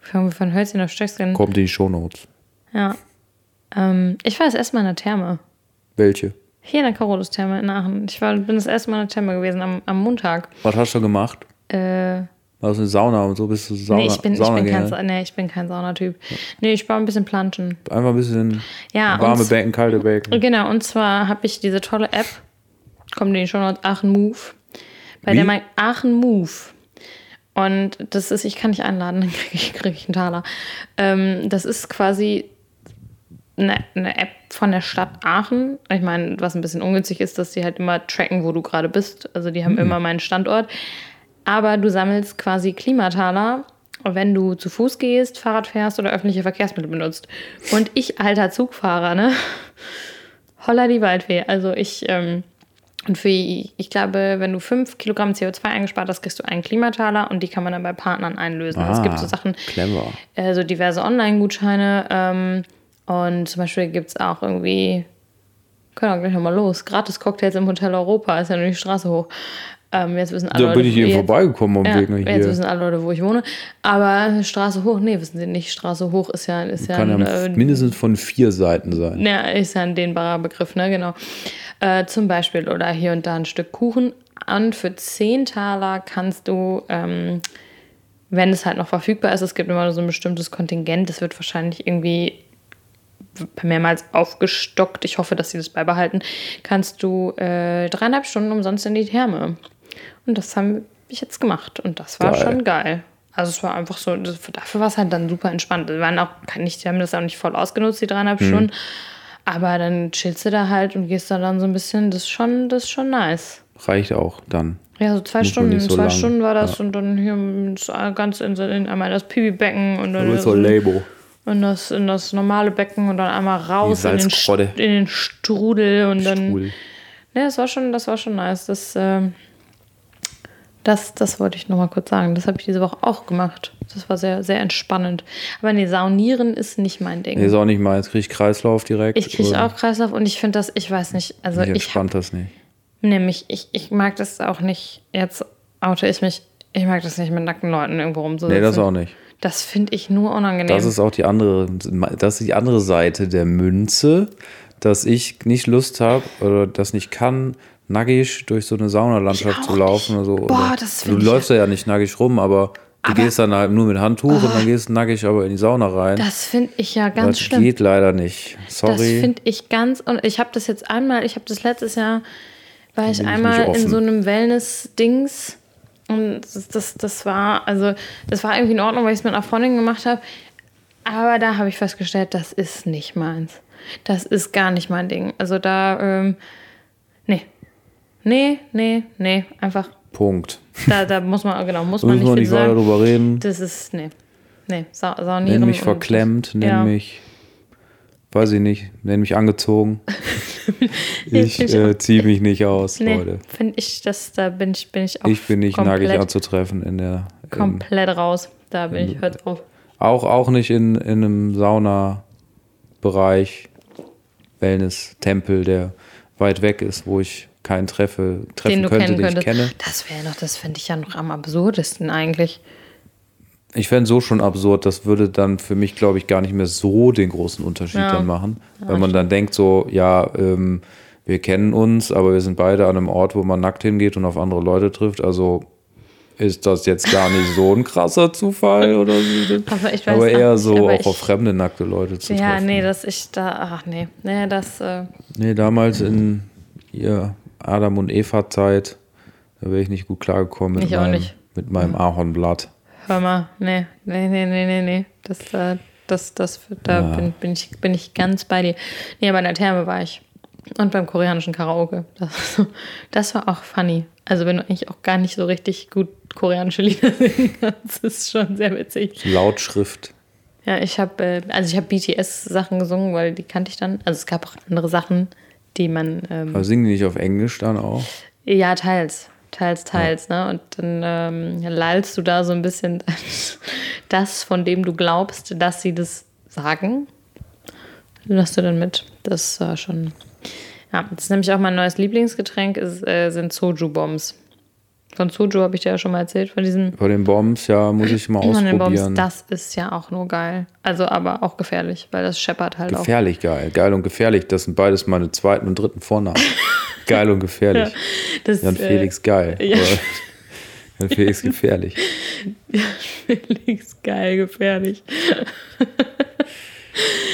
A: fangen wir von Hölzchen auf Stöckchen.
B: Kommt in die Shownotes.
A: Ja. Ähm, ich war das erste Mal in der Therme.
B: Welche?
A: Hier in der Carolus-Therme in Aachen. Ich war, bin das erste Mal in der Therme gewesen am, am Montag.
B: Was hast du gemacht?
A: Äh,
B: Warst du eine Sauna und so bist du Sauna,
A: nee, ich bin, ich bin kein, nee, ich bin kein Saunatyp. Nee, ich war ein bisschen planschen.
B: Einfach ein bisschen
A: Ja,
B: warme
A: und-
B: Becken, kalte Becken.
A: Genau, und zwar habe ich diese tolle App, kommt in den Show Notes, Aachen Move, bei
B: Wie?
A: der man Aachen Move. Und das ist, ich kann nicht einladen, dann kriege ich, krieg ich einen Taler. Ähm, das ist quasi eine, eine App von der Stadt Aachen. Ich meine, was ein bisschen ungünstig ist, dass die halt immer tracken, wo du gerade bist. Also die haben immer meinen Standort. Aber du sammelst quasi Klimataler, wenn du zu Fuß gehst, Fahrrad fährst oder öffentliche Verkehrsmittel benutzt. Und ich, alter Zugfahrer, ne? Holla die Waldfee. Also ich, ähm, und für, ich glaube, wenn du 5 Kilogramm CO2 eingespart hast, kriegst du einen Klimataler und die kann man dann bei Partnern einlösen. es gibt so Sachen,
B: Ah, Clever.
A: äh, so diverse Online-Gutscheine. Ähm, und zum Beispiel gibt es auch irgendwie Können wir gleich nochmal los. Gratis Cocktails im Hotel Europa, ist ja nur die Straße hoch. Ähm, jetzt wissen alle
B: Da bin
A: Leute,
B: ich eben
A: jetzt-
B: vorbeigekommen am
A: ja,
B: Weg nach
A: Jetzt
B: hier.
A: wissen alle Leute, wo ich wohne. Aber Straße hoch, nee, wissen sie nicht. Straße hoch ist ja, ist ja,
B: Kann ja
A: ein, äh,
B: mindestens von vier Seiten sein.
A: ja, ist ja ein dehnbarer Begriff, ne, genau. Äh, zum Beispiel oder hier und da ein Stück Kuchen. Und für 10 Taler kannst du, ähm, wenn es halt noch verfügbar ist, es gibt immer so ein bestimmtes Kontingent, das wird wahrscheinlich irgendwie mehrmals aufgestockt. Ich hoffe, dass sie das beibehalten. Kannst du äh, dreieinhalb Stunden umsonst in die Therme. Und das haben ich jetzt gemacht. Und das war
B: Geil.
A: schon geil. Also es war einfach so, das, dafür war es halt dann super entspannt. Wir waren auch, kann die haben das auch nicht voll ausgenutzt, die dreieinhalb Stunden. Aber dann chillst du da halt und gehst da dann so ein bisschen, das ist schon, das ist schon nice.
B: Reicht auch dann.
A: Ja, so zwei
B: Muss
A: Stunden,
B: so
A: zwei
B: lang.
A: Stunden war das
B: Ja.
A: und dann hier ganz in, in einmal das Pipi-Becken und dann
B: bist so Labo.
A: In, das, in das normale Becken und dann einmal raus in den, in den Strudel und dann.
B: Strudel.
A: Ja, das war schon, das war schon nice. Das, ähm, das, das wollte ich noch mal kurz sagen. Das habe ich diese Woche auch gemacht. Das war sehr, sehr entspannend. Aber nee, Saunieren ist nicht mein Ding.
B: Nee, ist auch nicht meins. Krieg ich Kreislauf direkt.
A: ich kriege auch Kreislauf und ich finde das, ich weiß nicht, also ich
B: entspannt das nicht.
A: nämlich, ich, ich mag das auch nicht, jetzt oute ich mich, ich mag das nicht mit nackten Leuten irgendwo rumzusitzen.
B: Nee, das auch nicht.
A: Das finde ich nur unangenehm.
B: Das ist auch die andere, das ist die andere Seite der Münze, dass ich nicht Lust habe oder das nicht kann, nackig durch so eine Saunalandschaft zu laufen
A: nicht.
B: oder so.
A: Boah, das
B: du läufst ja nicht nackig rum, aber du
A: Aber- Oh.
B: gehst dann halt nur mit Handtuch und dann gehst du nackig aber in die Sauna rein.
A: das finde ich ja ganz
B: das
A: schlimm.
B: geht leider nicht.
A: Das
B: Sorry.
A: finde ich ganz. Und ich habe das jetzt einmal, ich habe das letztes Jahr, war ich einmal in so einem Wellness-Dings. Und das, das, das war, also, das war irgendwie in Ordnung, weil ich es mit einer Freundin gemacht habe. Aber da habe ich festgestellt, das ist nicht meins. Das ist gar nicht mein Ding. Also da, ähm, nee. Nee, nee, nee. Einfach,
B: Punkt.
A: da, da muss man, genau, muss man nicht
B: nicht weiter drüber reden.
A: Das ist, nee. Nee, Sa Saunieren.
B: Nenn mich verklemmt, nenn
A: Ja.
B: mich, weiß ich nicht, nenn mich angezogen. ich äh, ziehe mich nicht aus,
A: Nee,
B: Leute.
A: finde ich, das, da bin ich, bin ich auch
B: Ich bin nicht
A: komplett,
B: nackig anzutreffen in der. In,
A: komplett raus. Da bin ich, hört auf.
B: auch, auch nicht in, in einem Saunabereich, Wellness-Tempel, der weit weg ist, wo ich keinen treffe, treffen
A: Den du
B: könnte,
A: kennen
B: den ich
A: könntest.
B: kenne.
A: Das wäre noch, das finde ich ja noch am absurdesten eigentlich.
B: Ich fände so schon absurd, das würde dann für mich, glaube ich, gar nicht mehr so den großen Unterschied
A: Ja.
B: dann machen. Weil man dann denkt so, ja, ähm, wir kennen uns, aber wir sind beide an einem Ort, wo man nackt hingeht und auf andere Leute trifft. Also ist das jetzt gar nicht so ein krasser Zufall oder so.
A: Aber ich weiß
B: aber eher
A: nicht,
B: so
A: aber
B: auch
A: ich-
B: auf fremde nackte Leute zu
A: Ja,
B: treffen.
A: nee, dass ich da, ach nee, nee, das, äh,
B: Nee, damals in ihr Adam und Eva Zeit, da wäre ich nicht gut klargekommen mit
A: Ich
B: meinem, mit meinem Ahornblatt.
A: Hör mal, nee, nee, nee, nee, nee, nee, das, äh, das, das, da
B: Ja.
A: bin, bin, ich, bin ich ganz bei dir. Nee, aber in der Therme war ich. Und beim koreanischen Karaoke. Das, war so- das war auch funny. Also wenn du eigentlich auch gar nicht so richtig gut koreanische Lieder singen kannst, ist schon sehr witzig.
B: Lautschrift.
A: Ja, ich habe äh, also ich habe BTS Sachen gesungen, weil die kannte ich dann. Also es gab auch andere Sachen, die man ähm,
B: Aber singen die nicht auf Englisch dann auch?
A: ja teils, teils, teils, ne? Und dann ähm, lallst du da so ein bisschen das, von dem du glaubst, dass sie das sagen, lässt du dann mit. Das war schon. Ja, das ist nämlich auch mein neues Lieblingsgetränk, ist, äh, sind Soju-Bombs. Von Soju habe ich dir ja schon mal erzählt, von diesem
B: Bei den Bombs, ja, muss ich mal
A: von den Bombs.
B: ausprobieren.
A: Das ist ja auch nur geil. Also aber auch gefährlich, weil das scheppert halt auch.
B: Gefährlich geil. Geil und gefährlich. Das sind beides meine zweiten und dritten Vornamen. geil und gefährlich.
A: Das,
B: Jan
A: äh,
B: Felix geil.
A: ja.
B: Jan Felix gefährlich.
A: Felix, geil, gefährlich.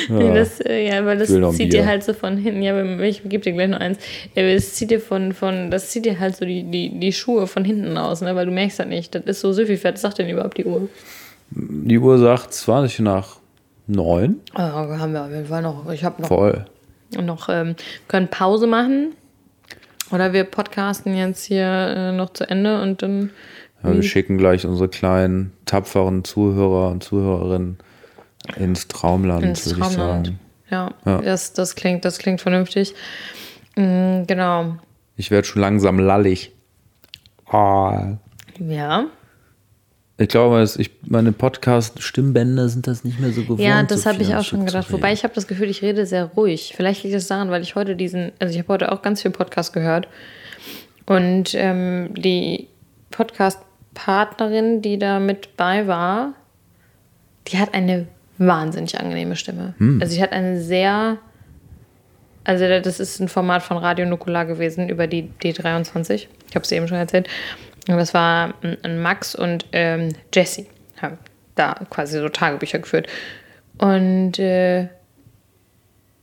A: Nee, das, äh, ja, weil das zieht dir halt so von hinten. Ja, ich gebe dir gleich noch eins. Ja, das zieht dir von, von das zieht dir halt so die, die, die Schuhe von hinten aus, ne? weil du merkst das nicht. Das ist so Süffifett. Was sagt denn überhaupt die Uhr?
B: Die Uhr sagt 20 nach 9.
A: Oh, haben wir auf jeden Fall noch. Ich habe noch,
B: Voll.
A: noch ähm, können Pause machen. Oder wir podcasten jetzt hier äh, noch zu Ende und dann.
B: Ja, wir schicken gleich unsere kleinen, tapferen Zuhörer und Zuhörerinnen ins Traumland,
A: ins
B: würde ich
A: Traumland.
B: sagen.
A: Ja,
B: Ja.
A: Das, das, klingt, das klingt vernünftig. Mm, genau.
B: Ich werde schon langsam lallig. Ah,
A: Ja.
B: Ich glaube, ich, meine Podcast-Stimmbänder sind das nicht mehr so gewohnt.
A: Ja, das
B: so
A: habe ich auch schon gedacht. Wobei ich habe das Gefühl, ich rede sehr ruhig. Vielleicht liegt es daran, weil ich heute diesen, also ich habe heute auch ganz viel Podcast gehört. Und ähm, die Podcast-Partnerin, die da mit bei war, die hat eine wahnsinnig angenehme Stimme. Also sie hat eine sehr, also das ist ein Format von Radio Nukular gewesen über die D23. Ich habe es eben schon erzählt. Und das war ein Max und ähm, Jessie haben da quasi so Tagebücher geführt. Und äh,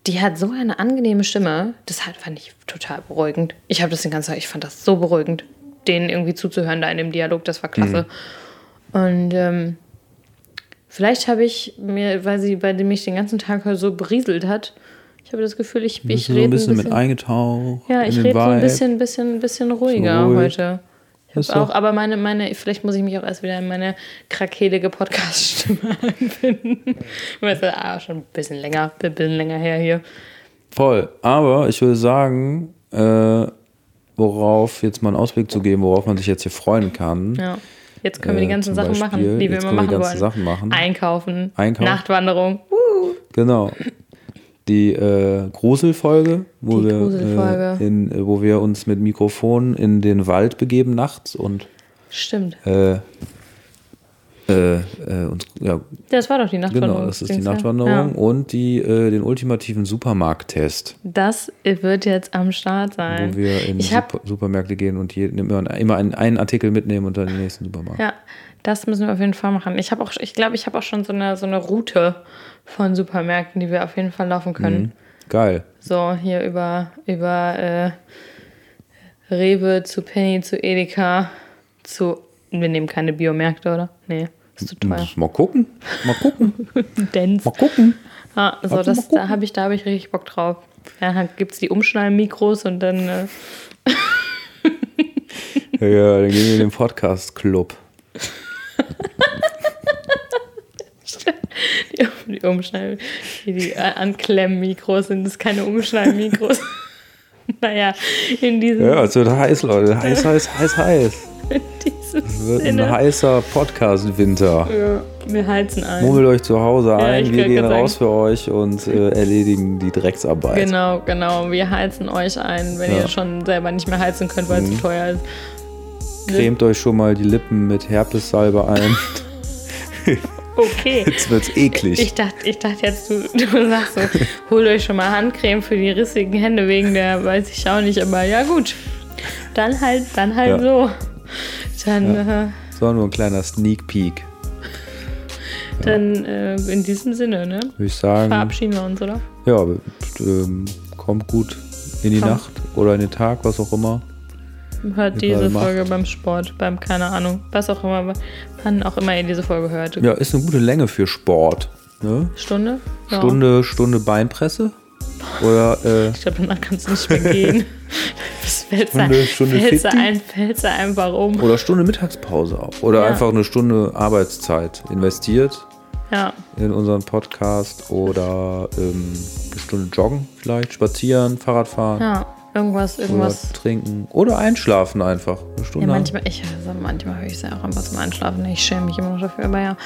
A: die hat so eine angenehme Stimme. Das fand ich total beruhigend. Ich habe das den ganzen Tag, ich fand das so beruhigend, denen irgendwie zuzuhören da in dem Dialog. Das war klasse. Und ähm, vielleicht habe ich mir, weil sie bei dem mich den ganzen Tag so berieselt hat, ich habe das Gefühl, ich, ich
B: du so
A: rede
B: ein bisschen, mit eingetaucht.
A: ja, ich rede so ein bisschen, bisschen, bisschen ruhiger
B: ruhig.
A: heute. Auch, aber meine, meine, vielleicht muss ich mich auch erst wieder in meine krakelige Podcast-Stimme einfinden. Weißt du, ah, schon ein bisschen länger, ein bisschen länger her hier.
B: Voll. Aber ich würde sagen, äh, worauf jetzt mal einen Ausblick zu geben, worauf man sich jetzt hier freuen kann.
A: Ja. Jetzt können wir die
B: Äh,
A: ganzen
B: zum
A: Sachen
B: Beispiel,
A: machen, die wir immer
B: wir die
A: machen
B: ganzen
A: wollen.
B: Sachen machen.
A: Einkaufen,
B: Einkaufen.
A: Nachtwanderung.
B: Genau. Die äh, Gruselfolge, wo
A: Die
B: wir,
A: Gruselfolge.
B: Äh, in, äh, wo wir uns mit Mikrofon in den Wald begeben nachts und
A: Stimmt.
B: Äh, äh, uns, ja,
A: Das war doch die Nachtwanderung.
B: genau, das ist die. Nachtwanderung
A: Ja.
B: und die, äh, den ultimativen Supermarkttest,
A: Das wird jetzt am Start sein.
B: wo wir in Super, Supermärkte gehen und jeden, immer, immer einen, einen Artikel mitnehmen und dann den nächsten Supermarkt.
A: Ja, das müssen wir auf jeden Fall machen. Ich habe auch, ich glaube, ich habe auch schon so eine, so eine Route von Supermärkten, die wir auf jeden Fall laufen können.
B: Geil.
A: So hier über, über äh, Rewe zu Penny zu Edeka zu. Wir nehmen keine Biomärkte, oder? Nee, ist zu teuer.
B: Mal gucken. Mal gucken.
A: Dance.
B: Mal gucken.
A: Ah, so,
B: mal
A: das, da habe ich, da hab ich richtig Bock drauf. Ja, dann gibt es die Umschnallmikros und dann. Äh,
B: Ja, dann gehen wir in den Podcast-Club.
A: die, die Umschnall, die, die Anklemmmikros sind das keine Umschnallmikros. naja, in diesem,
B: Ja, es wird heiß, Leute. Heiß, heiß, heiß, heiß.
A: in diesem
B: Es wird ein
A: Sinne.
B: heißer Podcast-Winter.
A: Ja, wir heizen ein.
B: Mummelt euch zu Hause ein,
A: ich
B: wir gehen raus für euch und äh, erledigen die Drecksarbeit.
A: Genau, genau. Wir heizen euch ein, wenn
B: Ja. Mhm.
A: ihr schon selber nicht mehr heizen könnt, weil es zu teuer ist.
B: Cremt euch schon mal die Lippen mit Herpessalbe ein.
A: Okay.
B: Jetzt wird's eklig.
A: Ich dachte, ich dachte jetzt, du, du sagst so, holt euch schon mal Handcreme für die rissigen Hände wegen der, weiß ich auch nicht, aber ja gut. Dann halt, dann halt
B: Ja.
A: so. Dann, äh,
B: das war nur ein kleiner Sneak Peek.
A: dann äh, in diesem Sinne, ne?
B: Würde ich sagen,
A: Verabschieden wir uns, oder?
B: ja, ähm, kommt gut in die
A: Komm.
B: Nacht oder in den Tag, was auch immer.
A: Hört diese. Folge beim Sport, beim, keine Ahnung, was auch immer, wann auch immer ihr diese Folge hört.
B: Ja, ist eine gute Länge für Sport. Ne?
A: Stunde? Ja.
B: Stunde, Stunde Beinpresse. Oder äh,
A: Ich glaube, danach kannst du nicht mehr gehen. Das fällt
B: Stunde- Stunde
A: fällst du
B: 50?
A: ein, fällst einfach um.
B: Oder Stunde Mittagspause auch. Oder
A: Ja.
B: einfach eine Stunde Arbeitszeit investiert
A: Ja,
B: in unseren Podcast. Oder ähm, eine Stunde joggen vielleicht, spazieren, Fahrradfahren.
A: ja. Irgendwas, irgendwas.
B: Oder trinken. Oder einschlafen einfach. Eine
A: Ja,
B: Stunde.
A: manchmal, ich, also manchmal höre ich es ja auch einfach zum Einschlafen. Ich schäme mich immer noch dafür, aber ja.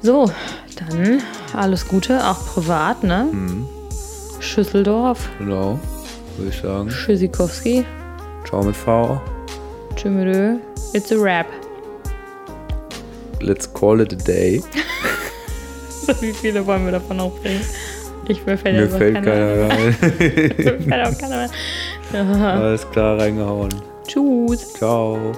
A: So, dann alles Gute, auch privat, ne?
B: Mhm.
A: Schüsseldorf,
B: Genau. Würde ich sagen.
A: Tschüssikowski,
B: Ciao mit V.
A: Tschümelö, it's a rap.
B: Let's call it a day.
A: Wie viele wollen wir davon aufbringen? Ich mir fällt,
B: Mir fällt
A: keiner
B: keiner
A: ein.
B: rein.
A: Mir fällt auch keiner. Ja.
B: Alles klar reingehauen.
A: Tschüss.
B: Ciao.